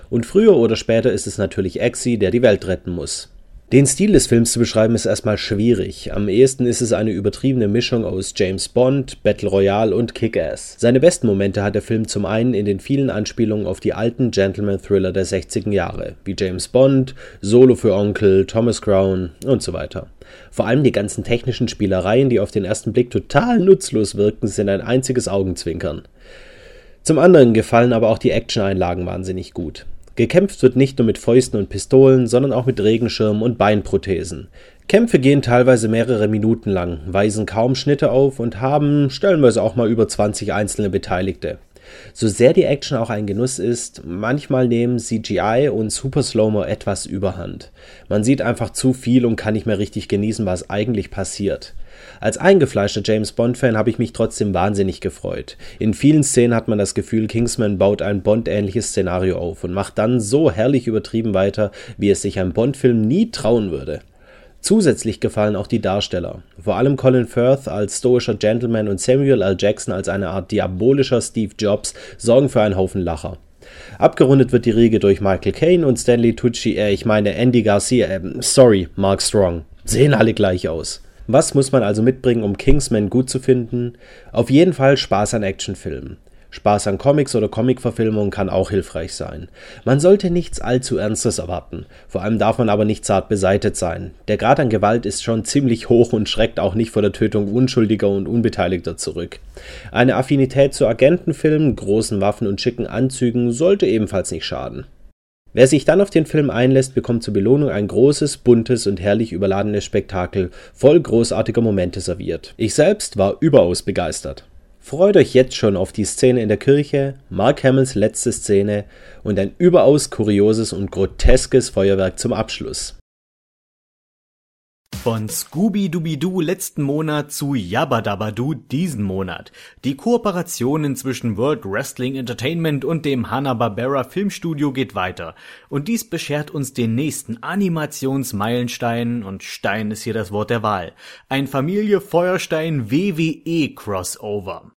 C: Und früher oder später ist es natürlich Exi, der die Welt retten muss. Den Stil des Films zu beschreiben ist erstmal schwierig. Am ehesten ist es eine übertriebene Mischung aus James Bond, Battle Royale und Kick-Ass. Seine besten Momente hat der Film zum einen in den vielen Anspielungen auf die alten Gentleman-Thriller der 60er Jahre, wie James Bond, Solo für Onkel, Thomas Crown und so weiter. Vor allem die ganzen technischen Spielereien, die auf den ersten Blick total nutzlos wirken, sind ein einziges Augenzwinkern. Zum anderen gefallen aber auch die Action-Einlagen wahnsinnig gut. Gekämpft wird nicht nur mit Fäusten und Pistolen, sondern auch mit Regenschirmen und Beinprothesen. Kämpfe gehen teilweise mehrere Minuten lang, weisen kaum Schnitte auf und haben stellenweise auch mal über 20 einzelne Beteiligte. So sehr die Action auch ein Genuss ist, manchmal nehmen CGI und Super Slow-Mo etwas überhand. Man sieht einfach zu viel und kann nicht mehr richtig genießen, was eigentlich passiert. Als eingefleischter James Bond-Fan habe ich mich trotzdem wahnsinnig gefreut. In vielen Szenen hat man das Gefühl, Kingsman baut ein Bond-ähnliches Szenario auf und macht dann so herrlich übertrieben weiter, wie es sich ein Bond-Film nie trauen würde. Zusätzlich gefallen auch die Darsteller. Vor allem Colin Firth als stoischer Gentleman und Samuel L. Jackson als eine Art diabolischer Steve Jobs sorgen für einen Haufen Lacher. Abgerundet wird die Riege durch Michael Caine und Stanley Tucci, äh, ich meine Andy Garcia, äh, sorry, Mark Strong. Sehen alle gleich aus. Was muss man also mitbringen, um Kingsman gut zu finden? Auf jeden Fall Spaß an Actionfilmen. Spaß an Comics oder Comicverfilmungen kann auch hilfreich sein. Man sollte nichts allzu Ernstes erwarten. Vor allem darf man aber nicht zart beseitet sein. Der Grad an Gewalt ist schon ziemlich hoch und schreckt auch nicht vor der Tötung Unschuldiger und Unbeteiligter zurück. Eine Affinität zu Agentenfilmen, großen Waffen und schicken Anzügen sollte ebenfalls nicht schaden. Wer sich dann auf den Film einlässt, bekommt zur Belohnung ein großes, buntes und herrlich überladenes Spektakel voll großartiger Momente serviert. Ich selbst war überaus begeistert. Freut euch jetzt schon auf die Szene in der Kirche, Mark Hamills letzte Szene und ein überaus kurioses und groteskes Feuerwerk zum Abschluss.
A: Von Scooby-Dooby-Doo letzten Monat zu Yabba-Dabba-Doo diesen Monat. Die Kooperation zwischen World Wrestling Entertainment und dem Hanna-Barbera Filmstudio geht weiter. Und dies beschert uns den nächsten Animationsmeilenstein, und Stein ist hier das Wort der Wahl. Ein Familie Feuerstein WWE Crossover.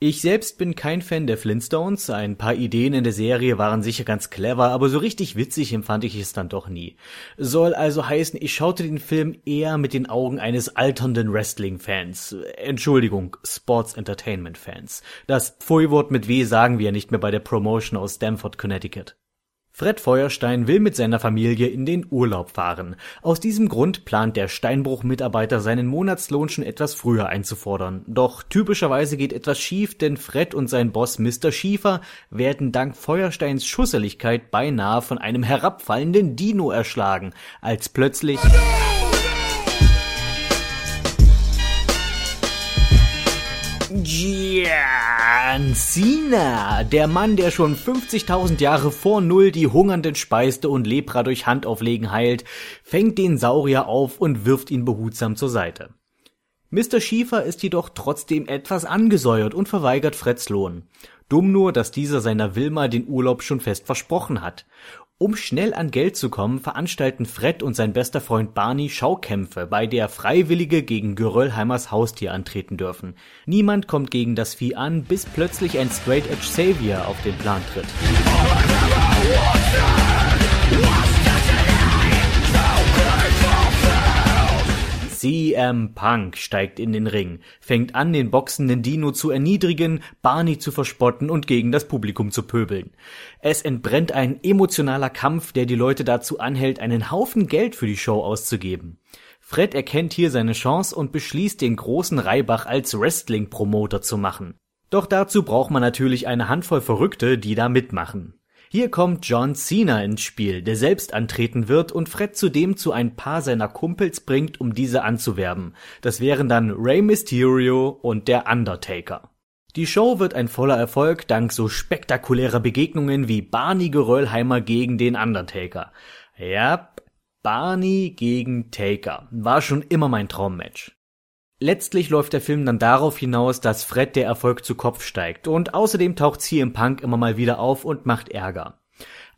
A: Ich selbst bin kein Fan der Flintstones, ein paar Ideen in der Serie waren sicher ganz clever, aber so richtig witzig empfand ich es dann doch nie. Soll also heißen, ich schaute den Film eher mit den Augen eines alternden Wrestling-Fans. Entschuldigung, Sports Entertainment-Fans. Das Pfui-Wort mit W sagen wir nicht mehr bei der Promotion aus Stamford, Connecticut. Fred Feuerstein will mit seiner Familie in den Urlaub fahren. Aus diesem Grund plant der Steinbruch-Mitarbeiter seinen Monatslohn schon etwas früher einzufordern. Doch typischerweise geht etwas schief, denn Fred und sein Boss Mr. Schiefer werden dank Feuersteins Schusseligkeit beinahe von einem herabfallenden Dino erschlagen, als plötzlich John Cena, der Mann, der schon 50.000 Jahre vor Null die Hungernden speiste und Lepra durch Handauflegen heilt, fängt den Saurier auf und wirft ihn behutsam zur Seite. Mr. Schiefer ist jedoch trotzdem etwas angesäuert und verweigert Freds Lohn. Dumm nur, dass dieser seiner Wilma den Urlaub schon fest versprochen hat. Um schnell an Geld zu kommen, veranstalten Fred und sein bester Freund Barney Schaukämpfe, bei der Freiwillige gegen Geröllheimers Haustier antreten dürfen. Niemand kommt gegen das Vieh an, bis plötzlich ein Straight Edge Savior auf den Plan tritt. CM Punk steigt in den Ring, fängt an, den boxenden Dino zu erniedrigen, Barney zu verspotten und gegen das Publikum zu pöbeln. Es entbrennt ein emotionaler Kampf, der die Leute dazu anhält, einen Haufen Geld für die Show auszugeben. Fred erkennt hier seine Chance und beschließt, den großen Reibach als Wrestling-Promoter zu machen. Doch dazu braucht man natürlich eine Handvoll Verrückte, die da mitmachen. Hier kommt John Cena ins Spiel, der selbst antreten wird und Fred zudem zu ein paar seiner Kumpels bringt, um diese anzuwerben. Das wären dann Rey Mysterio und der Undertaker. Die Show wird ein voller Erfolg dank so spektakulärer Begegnungen wie Barney Geröllheimer gegen den Undertaker. Ja, Barney gegen Taker war schon immer mein Traummatch. Letztlich läuft der Film dann darauf hinaus, dass Fred der Erfolg zu Kopf steigt und außerdem taucht CM Punk immer mal wieder auf und macht Ärger.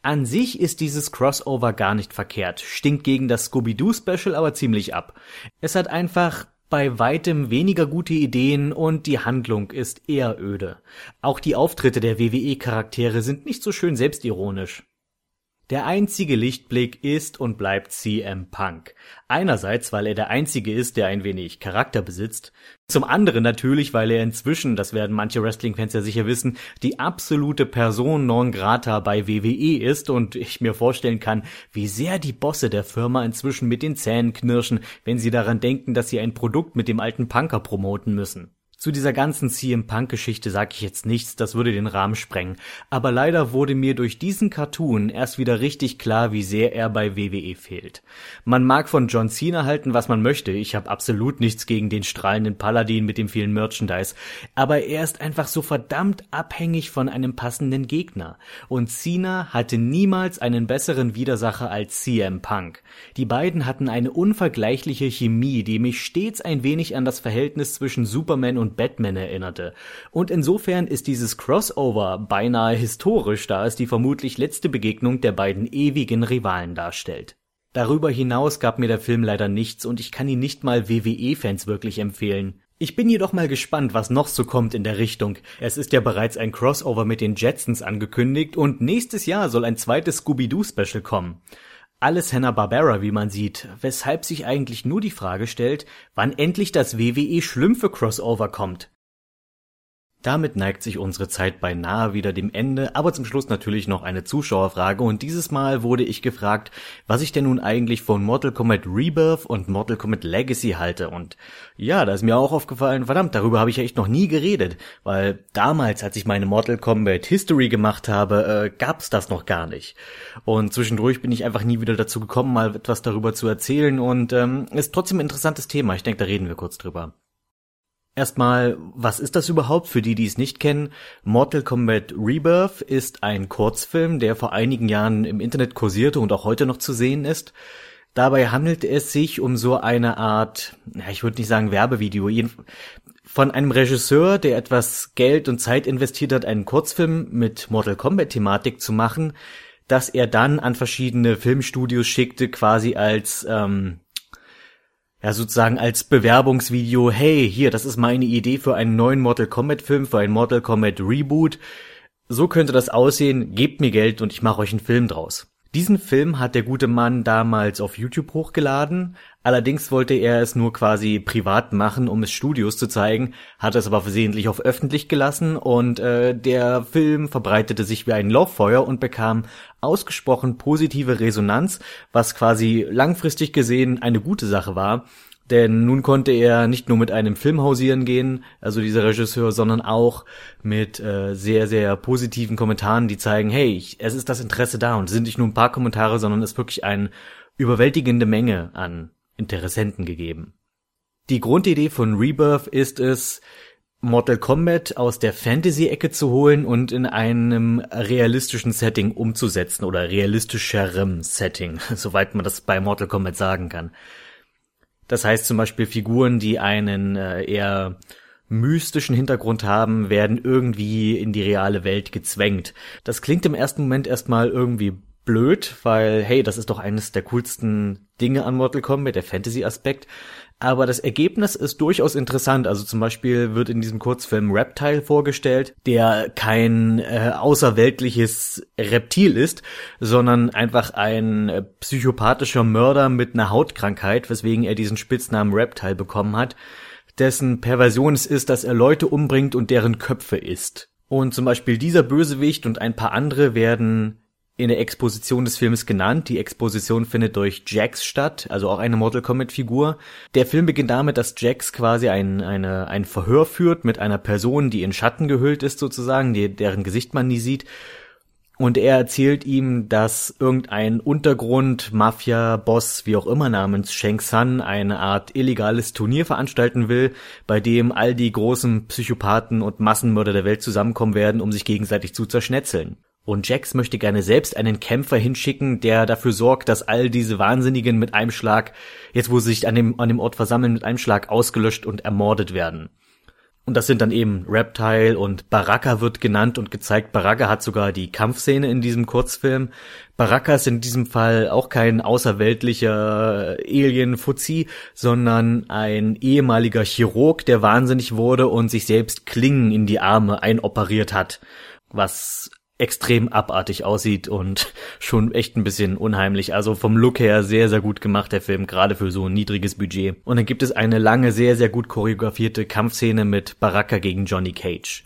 A: An sich ist dieses Crossover gar nicht verkehrt, stinkt gegen das Scooby-Doo Special aber ziemlich ab. Es hat einfach bei weitem weniger gute Ideen und die Handlung ist eher öde. Auch die Auftritte der WWE Charaktere sind nicht so schön selbstironisch. Der einzige Lichtblick ist und bleibt CM Punk. Einerseits, weil er der einzige ist, der ein wenig Charakter besitzt. Zum anderen natürlich, weil er inzwischen, das werden manche Wrestling-Fans ja sicher wissen, die absolute Person non grata bei WWE ist und ich mir vorstellen kann, wie sehr die Bosse der Firma inzwischen mit den Zähnen knirschen, wenn sie daran denken, dass sie ein Produkt mit dem alten Punker promoten müssen. Zu dieser ganzen CM Punk Geschichte sage ich jetzt nichts, das würde den Rahmen sprengen. Aber leider wurde mir durch diesen Cartoon erst wieder richtig klar, wie sehr er bei WWE fehlt. Man mag von John Cena halten, was man möchte. Ich habe absolut nichts gegen den strahlenden Paladin mit dem vielen Merchandise. Aber er ist einfach so verdammt abhängig von einem passenden Gegner. Und Cena hatte niemals einen besseren Widersacher als CM Punk. Die beiden hatten eine unvergleichliche Chemie, die mich stets ein wenig an das Verhältnis zwischen Superman und Batman erinnerte. Und insofern ist dieses Crossover beinahe historisch, da es die vermutlich letzte Begegnung der beiden ewigen Rivalen darstellt. Darüber hinaus gab mir der Film leider nichts und ich kann ihn nicht mal WWE-Fans wirklich empfehlen. Ich bin jedoch mal gespannt, was noch so kommt in der Richtung. Es ist ja bereits ein Crossover mit den Jetsons angekündigt und nächstes Jahr soll ein zweites Scooby-Doo-Special kommen. Alles Hanna-Barbera, wie man sieht, weshalb sich eigentlich nur die Frage stellt, wann endlich das WWE Schlümpfe-Crossover kommt. Damit neigt sich unsere Zeit beinahe wieder dem Ende, aber zum Schluss natürlich noch eine Zuschauerfrage. Und dieses Mal wurde ich gefragt, was ich denn nun eigentlich von Mortal Kombat Rebirth und Mortal Kombat Legacy halte. Und ja, da ist mir auch aufgefallen, verdammt, darüber habe ich ja echt noch nie geredet, weil damals, als ich meine Mortal Kombat History gemacht habe, äh, gab's das noch gar nicht. Und zwischendurch bin ich einfach nie wieder dazu gekommen, mal etwas darüber zu erzählen. Und ähm, ist trotzdem ein interessantes Thema, ich denke, da reden wir kurz drüber. Erstmal, was ist das überhaupt für die, die es nicht kennen? Mortal Kombat Rebirth ist ein Kurzfilm, der vor einigen Jahren im Internet kursierte und auch heute noch zu sehen ist. Dabei handelt es sich um so eine Art, ich würde nicht sagen Werbevideo, von einem Regisseur, der etwas Geld und Zeit investiert hat, einen Kurzfilm mit Mortal Kombat Thematik zu machen, dass er dann an verschiedene Filmstudios schickte, quasi als ähm, ja sozusagen als Bewerbungsvideo, hey, hier, das ist meine Idee für einen neuen Mortal Kombat Film, für ein Mortal Kombat Reboot. So könnte das aussehen, gebt mir Geld und ich mache euch einen Film draus. Diesen Film hat der gute Mann damals auf YouTube hochgeladen, allerdings wollte er es nur quasi privat machen, um es Studios zu zeigen, hat es aber versehentlich auf öffentlich gelassen und äh, der Film verbreitete sich wie ein Lauffeuer und bekam ausgesprochen positive Resonanz, was quasi langfristig gesehen eine gute Sache war, denn nun konnte er nicht nur mit einem Film hausieren gehen, also dieser Regisseur, sondern auch mit äh, sehr, sehr positiven Kommentaren, die zeigen, hey, ich, es ist das Interesse da und es sind nicht nur ein paar Kommentare, sondern es ist wirklich eine überwältigende Menge an Interessenten gegeben. Die Grundidee von Rebirth ist es, Mortal Kombat aus der Fantasy-Ecke zu holen und in einem realistischen Setting umzusetzen oder realistischerem Setting, <laughs> soweit man das bei Mortal Kombat sagen kann. Das heißt zum Beispiel Figuren, die einen äh, eher mystischen Hintergrund haben, werden irgendwie in die reale Welt gezwängt. Das klingt im ersten Moment erstmal irgendwie blöd, weil, hey, das ist doch eines der coolsten Dinge an Mortal Kombat, der Fantasy-Aspekt. Aber das Ergebnis ist durchaus interessant. Also zum Beispiel wird in diesem Kurzfilm Reptile vorgestellt, der kein äh, außerweltliches Reptil ist, sondern einfach ein äh, psychopathischer Mörder mit einer Hautkrankheit, weswegen er diesen Spitznamen Reptile bekommen hat, dessen Perversion es ist, dass er Leute umbringt und deren Köpfe isst. Und zum Beispiel dieser Bösewicht und ein paar andere werden in der Exposition des Films genannt. Die Exposition findet durch Jax statt, also auch eine Mortal Kombat Figur. Der Film beginnt damit, dass Jax quasi ein, eine, ein Verhör führt mit einer Person, die in Schatten gehüllt ist sozusagen, die, deren Gesicht man nie sieht. Und er erzählt ihm, dass irgendein Untergrund, Mafia, Boss, wie auch immer namens Shang San eine Art illegales Turnier veranstalten will, bei dem all die großen Psychopathen und Massenmörder der Welt zusammenkommen werden, um sich gegenseitig zu zerschnetzeln. Und Jax möchte gerne selbst einen Kämpfer hinschicken, der dafür sorgt, dass all diese Wahnsinnigen mit einem Schlag, jetzt wo sie sich an dem, an dem Ort versammeln, mit einem Schlag ausgelöscht und ermordet werden. Und das sind dann eben Reptile und Baraka wird genannt und gezeigt. Baraka hat sogar die Kampfszene in diesem Kurzfilm. Baraka ist in diesem Fall auch kein außerweltlicher Alien-Fuzzi, sondern ein ehemaliger Chirurg, der wahnsinnig wurde und sich selbst Klingen in die Arme einoperiert hat. Was extrem abartig aussieht und schon echt ein bisschen unheimlich. Also vom Look her sehr, sehr gut gemacht, der Film, gerade für so ein niedriges Budget. Und dann gibt es eine lange, sehr, sehr gut choreografierte Kampfszene mit Baraka gegen Johnny Cage.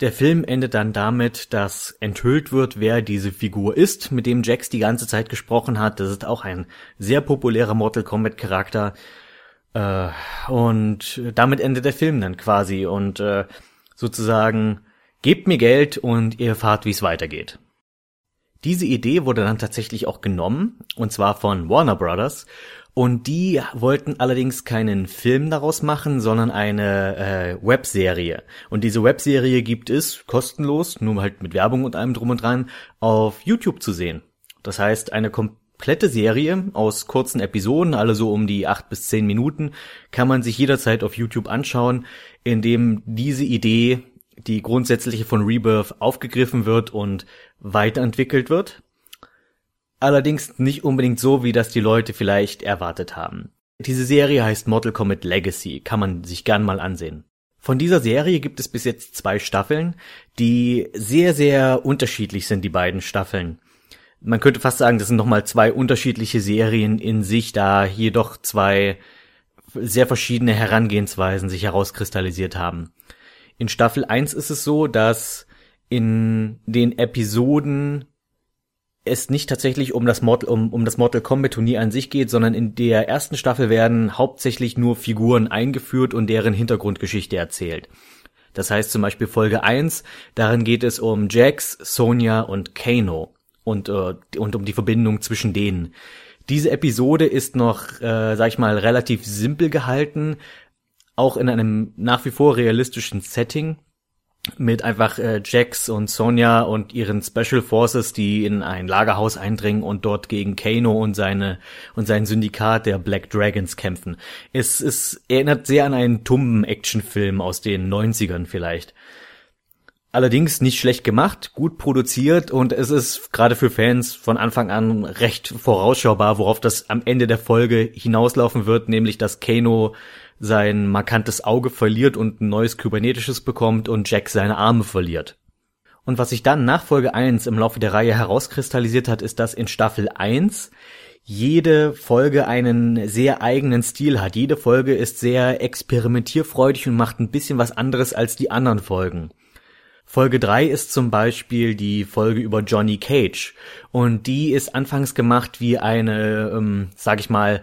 A: Der Film endet dann damit, dass enthüllt wird, wer diese Figur ist, mit dem Jax die ganze Zeit gesprochen hat. Das ist auch ein sehr populärer Mortal Kombat Charakter. Äh, und damit endet der Film dann quasi und äh, sozusagen Gebt mir Geld und ihr erfahrt, wie es weitergeht. Diese Idee wurde dann tatsächlich auch genommen, und zwar von Warner Brothers, und die wollten allerdings keinen Film daraus machen, sondern eine äh, Webserie. Und diese Webserie gibt es kostenlos, nur halt mit Werbung und allem drum und dran, auf YouTube zu sehen. Das heißt, eine komplette Serie aus kurzen Episoden, alle so um die acht bis zehn Minuten, kann man sich jederzeit auf YouTube anschauen, in dem diese Idee die grundsätzliche von Rebirth aufgegriffen wird und weiterentwickelt wird. Allerdings nicht unbedingt so, wie das die Leute vielleicht erwartet haben. Diese Serie heißt Mortal Kombat Legacy, kann man sich gern mal ansehen. Von dieser Serie gibt es bis jetzt zwei Staffeln, die sehr, sehr unterschiedlich sind, die beiden Staffeln. Man könnte fast sagen, das sind nochmal zwei unterschiedliche Serien in sich, da jedoch zwei sehr verschiedene Herangehensweisen sich herauskristallisiert haben. In Staffel 1 ist es so, dass in den Episoden es nicht tatsächlich um das Mortal, um, um das Mortal Kombat Turnier an sich geht, sondern in der ersten Staffel werden hauptsächlich nur Figuren eingeführt und deren Hintergrundgeschichte erzählt. Das heißt zum Beispiel Folge 1, darin geht es um Jax, Sonja und Kano und, äh, und um die Verbindung zwischen denen. Diese Episode ist noch, äh, sag ich mal, relativ simpel gehalten, auch in einem nach wie vor realistischen Setting mit einfach äh, Jax und Sonja und ihren Special Forces, die in ein Lagerhaus eindringen und dort gegen Kano und seine und sein Syndikat der Black Dragons kämpfen. Es, es erinnert sehr an einen tumben Actionfilm aus den 90ern vielleicht. Allerdings nicht schlecht gemacht, gut produziert und es ist gerade für Fans von Anfang an recht vorausschaubar, worauf das am Ende der Folge hinauslaufen wird, nämlich dass Kano sein markantes Auge verliert und ein neues kybernetisches bekommt und Jack seine Arme verliert. Und was sich dann nach Folge 1 im Laufe der Reihe herauskristallisiert hat, ist, dass in Staffel 1 jede Folge einen sehr eigenen Stil hat. Jede Folge ist sehr experimentierfreudig und macht ein bisschen was anderes als die anderen Folgen. Folge 3 ist zum Beispiel die Folge über Johnny Cage. Und die ist anfangs gemacht wie eine, ähm, sag ich mal,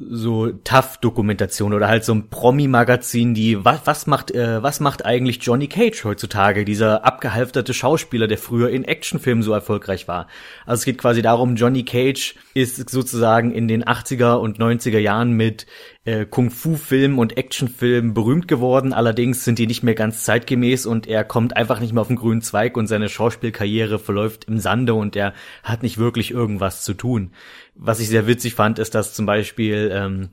A: so Tough-Dokumentation oder halt so ein Promi-Magazin, die was, was macht äh, was macht eigentlich Johnny Cage heutzutage, dieser abgehalfterte Schauspieler, der früher in Actionfilmen so erfolgreich war. Also es geht quasi darum, Johnny Cage ist sozusagen in den 80er und 90er Jahren mit äh, Kung-Fu-Filmen und Actionfilmen berühmt geworden, allerdings sind die nicht mehr ganz zeitgemäß und er kommt einfach nicht mehr auf den grünen Zweig und seine Schauspielkarriere verläuft im Sande und er hat nicht wirklich irgendwas zu tun. Was ich sehr witzig fand, ist, dass zum Beispiel ähm,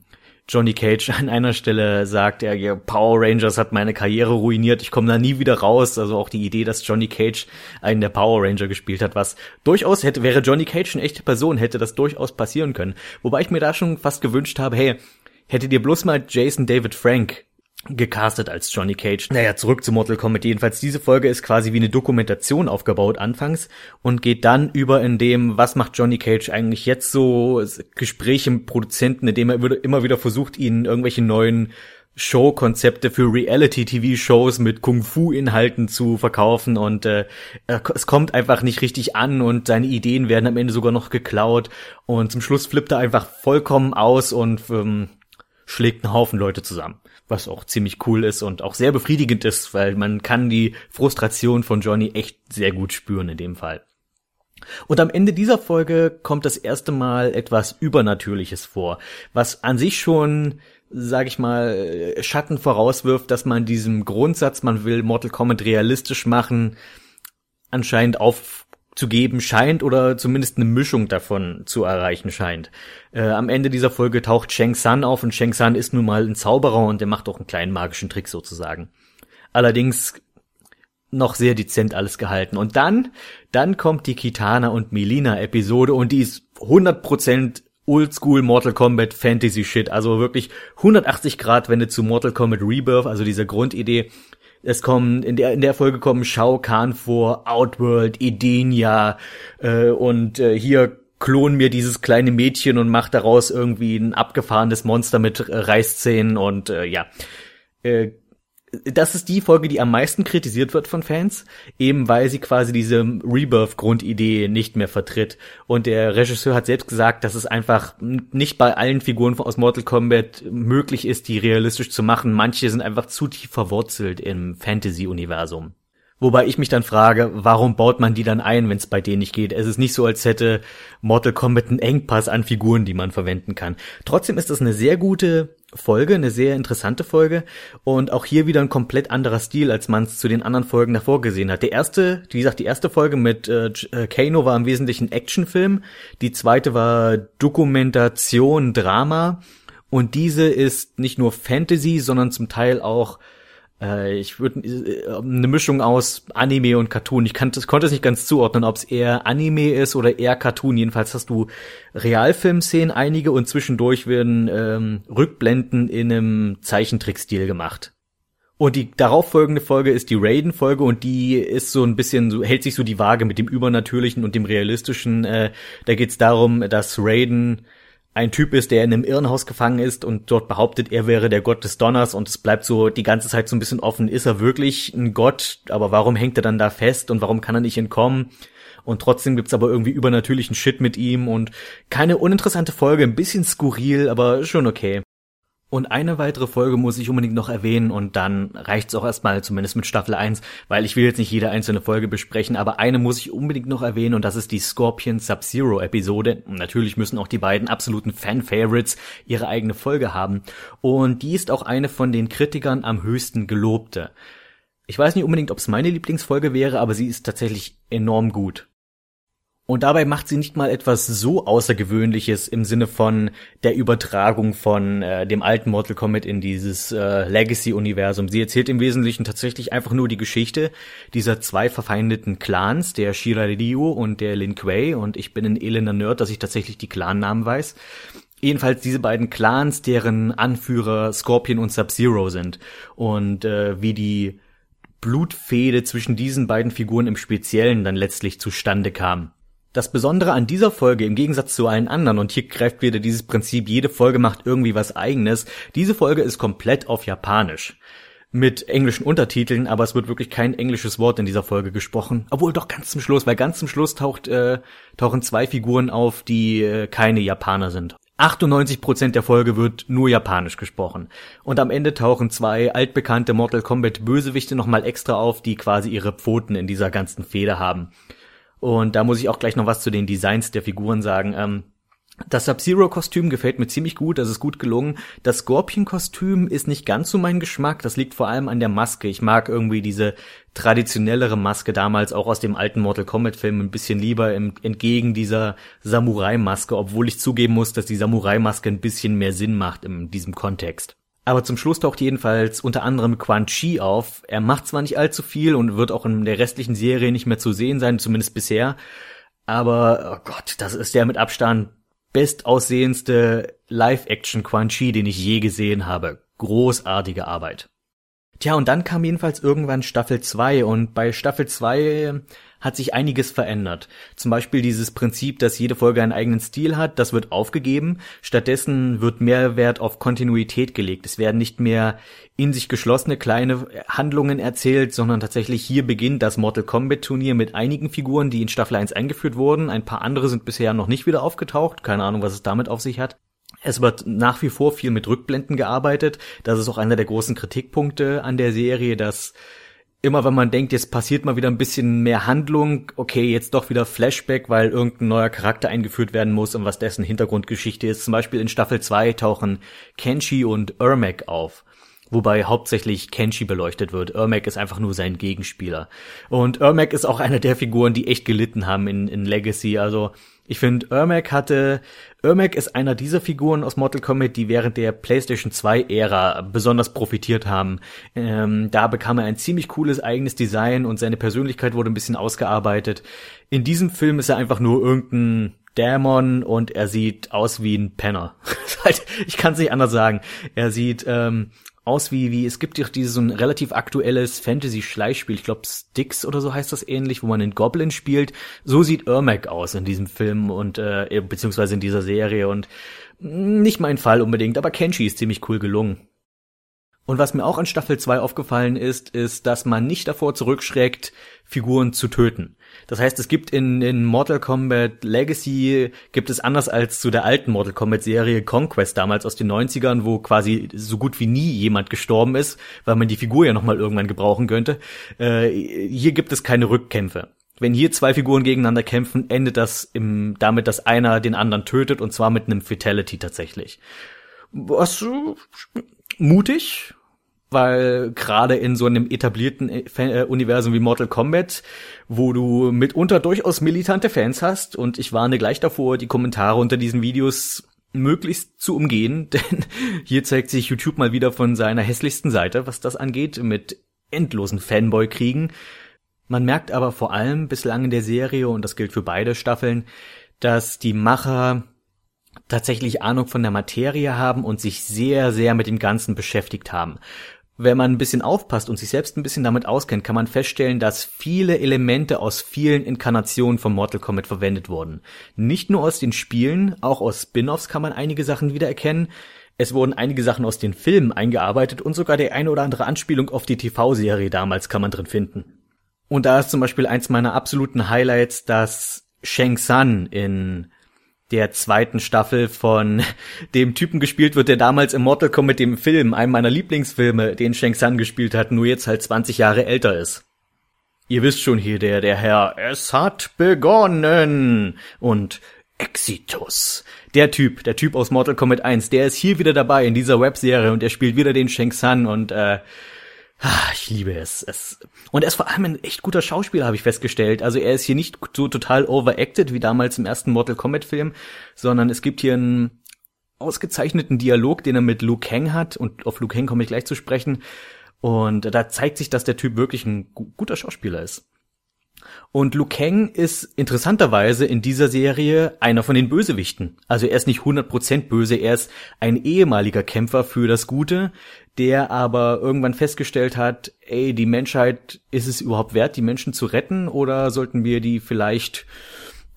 A: Johnny Cage an einer Stelle sagt, er, ja, Power Rangers hat meine Karriere ruiniert, ich komme da nie wieder raus. Also auch die Idee, dass Johnny Cage einen der Power Ranger gespielt hat, was durchaus hätte, wäre Johnny Cage eine echte Person, hätte das durchaus passieren können. Wobei ich mir da schon fast gewünscht habe, hey, hättet ihr bloß mal Jason David Frank gecastet als Johnny Cage. Naja, zurück zu Mortal Kombat. Jedenfalls diese Folge ist quasi wie eine Dokumentation aufgebaut anfangs und geht dann über in dem, was macht Johnny Cage eigentlich jetzt so, Gespräche mit Produzenten, indem er immer wieder versucht, ihnen irgendwelche neuen Showkonzepte für Reality-TV-Shows mit Kung-Fu-Inhalten zu verkaufen und äh, es kommt einfach nicht richtig an und seine Ideen werden am Ende sogar noch geklaut und zum Schluss flippt er einfach vollkommen aus und ähm, schlägt einen Haufen Leute zusammen was auch ziemlich cool ist und auch sehr befriedigend ist, weil man kann die Frustration von Johnny echt sehr gut spüren in dem Fall. Und am Ende dieser Folge kommt das erste Mal etwas Übernatürliches vor, was an sich schon, sag ich mal, Schatten vorauswirft, dass man diesem Grundsatz, man will Mortal Kombat realistisch machen, anscheinend auf zu geben scheint oder zumindest eine Mischung davon zu erreichen scheint. Äh, am Ende dieser Folge taucht Shang San auf und Shang San ist nun mal ein Zauberer und der macht auch einen kleinen magischen Trick sozusagen. Allerdings noch sehr dezent alles gehalten. Und dann, dann kommt die Kitana und Melina Episode und die ist 100% Oldschool Mortal Kombat Fantasy Shit. Also wirklich 180 Grad Wende zu Mortal Kombat Rebirth, also dieser Grundidee. Es kommen, in der, in der Folge kommen Shao Kahn vor, Outworld, Edenia, äh, und äh, hier klon mir dieses kleine Mädchen und mach daraus irgendwie ein abgefahrenes Monster mit äh, Reißzähnen und äh, ja. Äh, das ist die Folge, die am meisten kritisiert wird von Fans, eben weil sie quasi diese Rebirth-Grundidee nicht mehr vertritt. Und der Regisseur hat selbst gesagt, dass es einfach nicht bei allen Figuren aus Mortal Kombat möglich ist, die realistisch zu machen. Manche sind einfach zu tief verwurzelt im Fantasy-Universum. Wobei ich mich dann frage, warum baut man die dann ein, wenn es bei denen nicht geht? Es ist nicht so, als hätte Mortal Kombat einen Engpass an Figuren, die man verwenden kann. Trotzdem ist das eine sehr gute Folge, eine sehr interessante Folge und auch hier wieder ein komplett anderer Stil, als man es zu den anderen Folgen davor gesehen hat. Der erste, wie gesagt, die erste Folge mit äh, äh, Kano war im Wesentlichen Actionfilm, die zweite war Dokumentation, Drama und diese ist nicht nur Fantasy, sondern zum Teil auch äh, ich würde äh, eine Mischung aus Anime und Cartoon. Ich kann, konnte es nicht ganz zuordnen, ob es eher Anime ist oder eher Cartoon. Jedenfalls hast du Realfilmszenen einige und zwischendurch werden ähm, Rückblenden in einem Zeichentrickstil gemacht. Und die darauffolgende Folge ist die Raiden-Folge und die ist so ein bisschen, so hält sich so die Waage mit dem Übernatürlichen und dem Realistischen. Äh, da geht es darum, dass Raiden ein Typ ist, der in einem Irrenhaus gefangen ist und dort behauptet, er wäre der Gott des Donners und es bleibt so die ganze Zeit so ein bisschen offen, ist er wirklich ein Gott, aber warum hängt er dann da fest und warum kann er nicht entkommen? Und trotzdem gibt's aber irgendwie übernatürlichen Shit mit ihm und keine uninteressante Folge, ein bisschen skurril, aber schon okay. Und eine weitere Folge muss ich unbedingt noch erwähnen und dann reicht's auch erstmal zumindest mit Staffel 1, weil ich will jetzt nicht jede einzelne Folge besprechen, aber eine muss ich unbedingt noch erwähnen und das ist die Scorpion Sub-Zero Episode. natürlich müssen auch die beiden absoluten Fan-Favorites ihre eigene Folge haben und die ist auch eine von den Kritikern am höchsten gelobte. Ich weiß nicht unbedingt, ob es meine Lieblingsfolge wäre, aber sie ist tatsächlich enorm gut. Und dabei macht sie nicht mal etwas so Außergewöhnliches im Sinne von der Übertragung von äh, dem alten Mortal Kombat in dieses äh, Legacy-Universum. Sie erzählt im Wesentlichen tatsächlich einfach nur die Geschichte dieser zwei verfeindeten Clans, der Shira Ryu und der Lin Kuei. Und ich bin ein elender Nerd, dass ich tatsächlich die Clan-Namen weiß. Jedenfalls diese beiden Clans, deren Anführer Scorpion und Sub-Zero sind. Und äh, wie die Blutfehde zwischen diesen beiden Figuren im Speziellen dann letztlich zustande kam. Das Besondere an dieser Folge im Gegensatz zu allen anderen, und hier greift wieder dieses Prinzip, jede Folge macht irgendwie was eigenes, diese Folge ist komplett auf Japanisch. Mit englischen Untertiteln, aber es wird wirklich kein englisches Wort in dieser Folge gesprochen. Obwohl doch ganz zum Schluss, weil ganz zum Schluss taucht, äh, tauchen zwei Figuren auf, die äh, keine Japaner sind. 98% der Folge wird nur Japanisch gesprochen. Und am Ende tauchen zwei altbekannte Mortal Kombat Bösewichte nochmal extra auf, die quasi ihre Pfoten in dieser ganzen Feder haben. Und da muss ich auch gleich noch was zu den Designs der Figuren sagen. Ähm, Das Sub-Zero-Kostüm gefällt mir ziemlich gut, das ist gut gelungen. Das Scorpion-Kostüm ist nicht ganz so mein Geschmack, das liegt vor allem an der Maske. Ich mag irgendwie diese traditionellere Maske damals auch aus dem alten Mortal Kombat-Film ein bisschen lieber im, entgegen dieser Samurai-Maske, obwohl ich zugeben muss, dass die Samurai-Maske ein bisschen mehr Sinn macht in diesem Kontext. Aber zum Schluss taucht jedenfalls unter anderem Quan Chi auf. Er macht zwar nicht allzu viel und wird auch in der restlichen Serie nicht mehr zu sehen sein, zumindest bisher. Aber, oh Gott, das ist der mit Abstand bestaussehendste Live-Action Quan Chi, den ich je gesehen habe. Großartige Arbeit. Tja, und dann kam jedenfalls irgendwann Staffel 2 und bei Staffel 2 hat sich einiges verändert. Zum Beispiel dieses Prinzip, dass jede Folge einen eigenen Stil hat, das wird aufgegeben. Stattdessen wird mehr Wert auf Kontinuität gelegt. Es werden nicht mehr in sich geschlossene kleine Handlungen erzählt, sondern tatsächlich hier beginnt das Mortal Kombat Turnier mit einigen Figuren, die in Staffel 1 eingeführt wurden. Ein paar andere sind bisher noch nicht wieder aufgetaucht. Keine Ahnung, was es damit auf sich hat. Es wird nach wie vor viel mit Rückblenden gearbeitet. Das ist auch einer der großen Kritikpunkte an der Serie, dass immer wenn man denkt, jetzt passiert mal wieder ein bisschen mehr Handlung, okay, jetzt doch wieder Flashback, weil irgendein neuer Charakter eingeführt werden muss und was dessen Hintergrundgeschichte ist. Zum Beispiel in Staffel 2 tauchen Kenshi und Ermac auf. Wobei hauptsächlich Kenshi beleuchtet wird. Ermac ist einfach nur sein Gegenspieler. Und Ermac ist auch einer der Figuren, die echt gelitten haben in, in Legacy. Also ich finde, Ermac hatte, Ermac ist einer dieser Figuren aus Mortal Kombat, die während der PlayStation 2 Ära besonders profitiert haben. Ähm, da bekam er ein ziemlich cooles eigenes Design und seine Persönlichkeit wurde ein bisschen ausgearbeitet. In diesem Film ist er einfach nur irgendein Dämon und er sieht aus wie ein Penner. <laughs> Halt, ich kann es nicht anders sagen. Er sieht ähm, aus wie, wie, es gibt ja dieses so ein relativ aktuelles Fantasy-Schleichspiel, ich glaube Styx oder so heißt das ähnlich, wo man einen Goblin spielt. So sieht Ermac aus in diesem Film und äh, beziehungsweise in dieser Serie und nicht mein Fall unbedingt, aber Kenshi ist ziemlich cool gelungen. Und was mir auch in Staffel 2 aufgefallen ist, ist, dass man nicht davor zurückschreckt, Figuren zu töten. Das heißt, es gibt in, in Mortal Kombat Legacy, gibt es anders als zu der alten Mortal Kombat Serie Conquest damals aus den 90ern, wo quasi so gut wie nie jemand gestorben ist, weil man die Figur ja nochmal irgendwann gebrauchen könnte. Äh, hier gibt es keine Rückkämpfe. Wenn hier zwei Figuren gegeneinander kämpfen, endet das im, damit, dass einer den anderen tötet und zwar mit einem Fatality tatsächlich. Was mutig, weil gerade in so einem etablierten äh, äh, Universum wie Mortal Kombat, wo du mitunter durchaus militante Fans hast und ich warne gleich davor, die Kommentare unter diesen Videos möglichst zu umgehen, <laughs> denn hier zeigt sich YouTube mal wieder von seiner hässlichsten Seite, was das angeht, mit endlosen Fanboy-Kriegen. Man merkt aber vor allem bislang in der Serie, und das gilt für beide Staffeln, dass die Macher tatsächlich Ahnung von der Materie haben und sich sehr, sehr mit dem Ganzen beschäftigt haben. Wenn man ein bisschen aufpasst und sich selbst ein bisschen damit auskennt, kann man feststellen, dass viele Elemente aus vielen Inkarnationen von Mortal Kombat verwendet wurden. Nicht nur aus den Spielen, auch aus Spin-offs kann man einige Sachen wiedererkennen. Es wurden einige Sachen aus den Filmen eingearbeitet und sogar der eine oder andere Anspielung auf die TV-Serie damals kann man drin finden. Und da ist zum Beispiel eins meiner absoluten Highlights, dass Shang San in der zweiten Staffel von <laughs> dem Typen gespielt wird, der damals im Mortal Kombat dem Film, einem meiner Lieblingsfilme, den Shang Tsung gespielt hat, nur jetzt halt 20 Jahre älter ist. Ihr wisst schon hier, der, der Herr, es hat begonnen und Exitus. Der Typ, der Typ aus Mortal Kombat 1, der ist hier wieder dabei in dieser Webserie und er spielt wieder den Shang Tsung und äh, ich liebe es. es. Und er ist vor allem ein echt guter Schauspieler, habe ich festgestellt. Also er ist hier nicht so total overacted wie damals im ersten Mortal Kombat Film, sondern es gibt hier einen ausgezeichneten Dialog, den er mit Liu Kang hat. Und auf Liu Kang komme ich gleich zu sprechen. Und da zeigt sich, dass der Typ wirklich ein guter Schauspieler ist. Und Liu Kang ist interessanterweise in dieser Serie einer von den Bösewichten. Also er ist nicht 100% böse, er ist ein ehemaliger Kämpfer für das Gute, der aber irgendwann festgestellt hat, ey, die Menschheit, ist es überhaupt wert, die Menschen zu retten oder sollten wir die vielleicht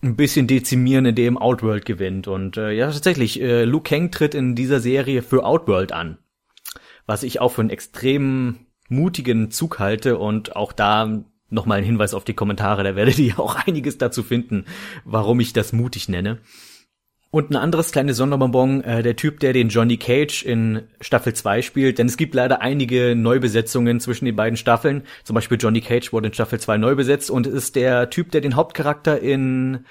A: ein bisschen dezimieren, indem Outworld gewinnt? Und äh, ja, tatsächlich, äh, Liu Kang tritt in dieser Serie für Outworld an, was ich auch für einen extrem mutigen Zug halte und auch da nochmal ein Hinweis auf die Kommentare, da werdet ihr auch einiges dazu finden, warum ich das mutig nenne. Und ein anderes kleines Sonderbonbon, äh, der Typ, der den Johnny Cage in Staffel 2 spielt, denn es gibt leider einige Neubesetzungen zwischen den beiden Staffeln. Zum Beispiel Johnny Cage wurde in Staffel 2 neu besetzt und ist der Typ, der den Hauptcharakter in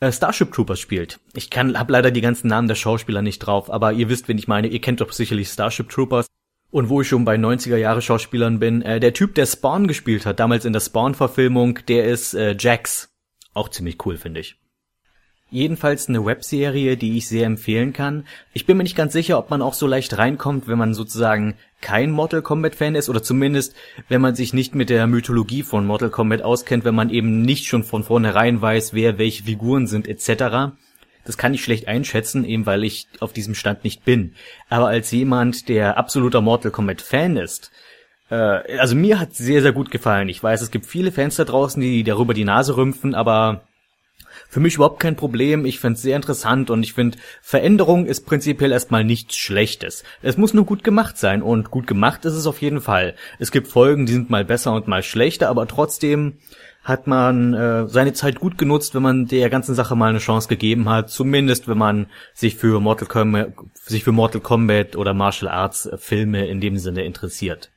A: äh, Starship Troopers spielt. Ich kann, hab leider die ganzen Namen der Schauspieler nicht drauf, aber ihr wisst, wen ich meine. Ihr kennt doch sicherlich Starship Troopers. Und wo ich schon bei 90er Jahre Schauspielern bin, äh, der Typ, der Spawn gespielt hat, damals in der Spawn-Verfilmung, der ist äh, Jax. Auch ziemlich cool, finde ich. Jedenfalls eine Webserie, die ich sehr empfehlen kann. Ich bin mir nicht ganz sicher, ob man auch so leicht reinkommt, wenn man sozusagen kein Mortal Kombat Fan ist oder zumindest, wenn man sich nicht mit der Mythologie von Mortal Kombat auskennt, wenn man eben nicht schon von vornherein weiß, wer welche Figuren sind etc. Das kann ich schlecht einschätzen, eben weil ich auf diesem Stand nicht bin. Aber als jemand, der absoluter Mortal Kombat Fan ist, äh, also mir hat sehr, sehr gut gefallen. Ich weiß, es gibt viele Fans da draußen, die darüber die Nase rümpfen, aber für mich überhaupt kein Problem. Ich finde es sehr interessant und ich finde, Veränderung ist prinzipiell erstmal nichts Schlechtes. Es muss nur gut gemacht sein und gut gemacht ist es auf jeden Fall. Es gibt Folgen, die sind mal besser und mal schlechter, aber trotzdem hat man äh, seine Zeit gut genutzt, wenn man der ganzen Sache mal eine Chance gegeben hat. Zumindest wenn man sich für Mortal Kombat, sich für Mortal Kombat oder Martial Arts Filme in dem Sinne interessiert.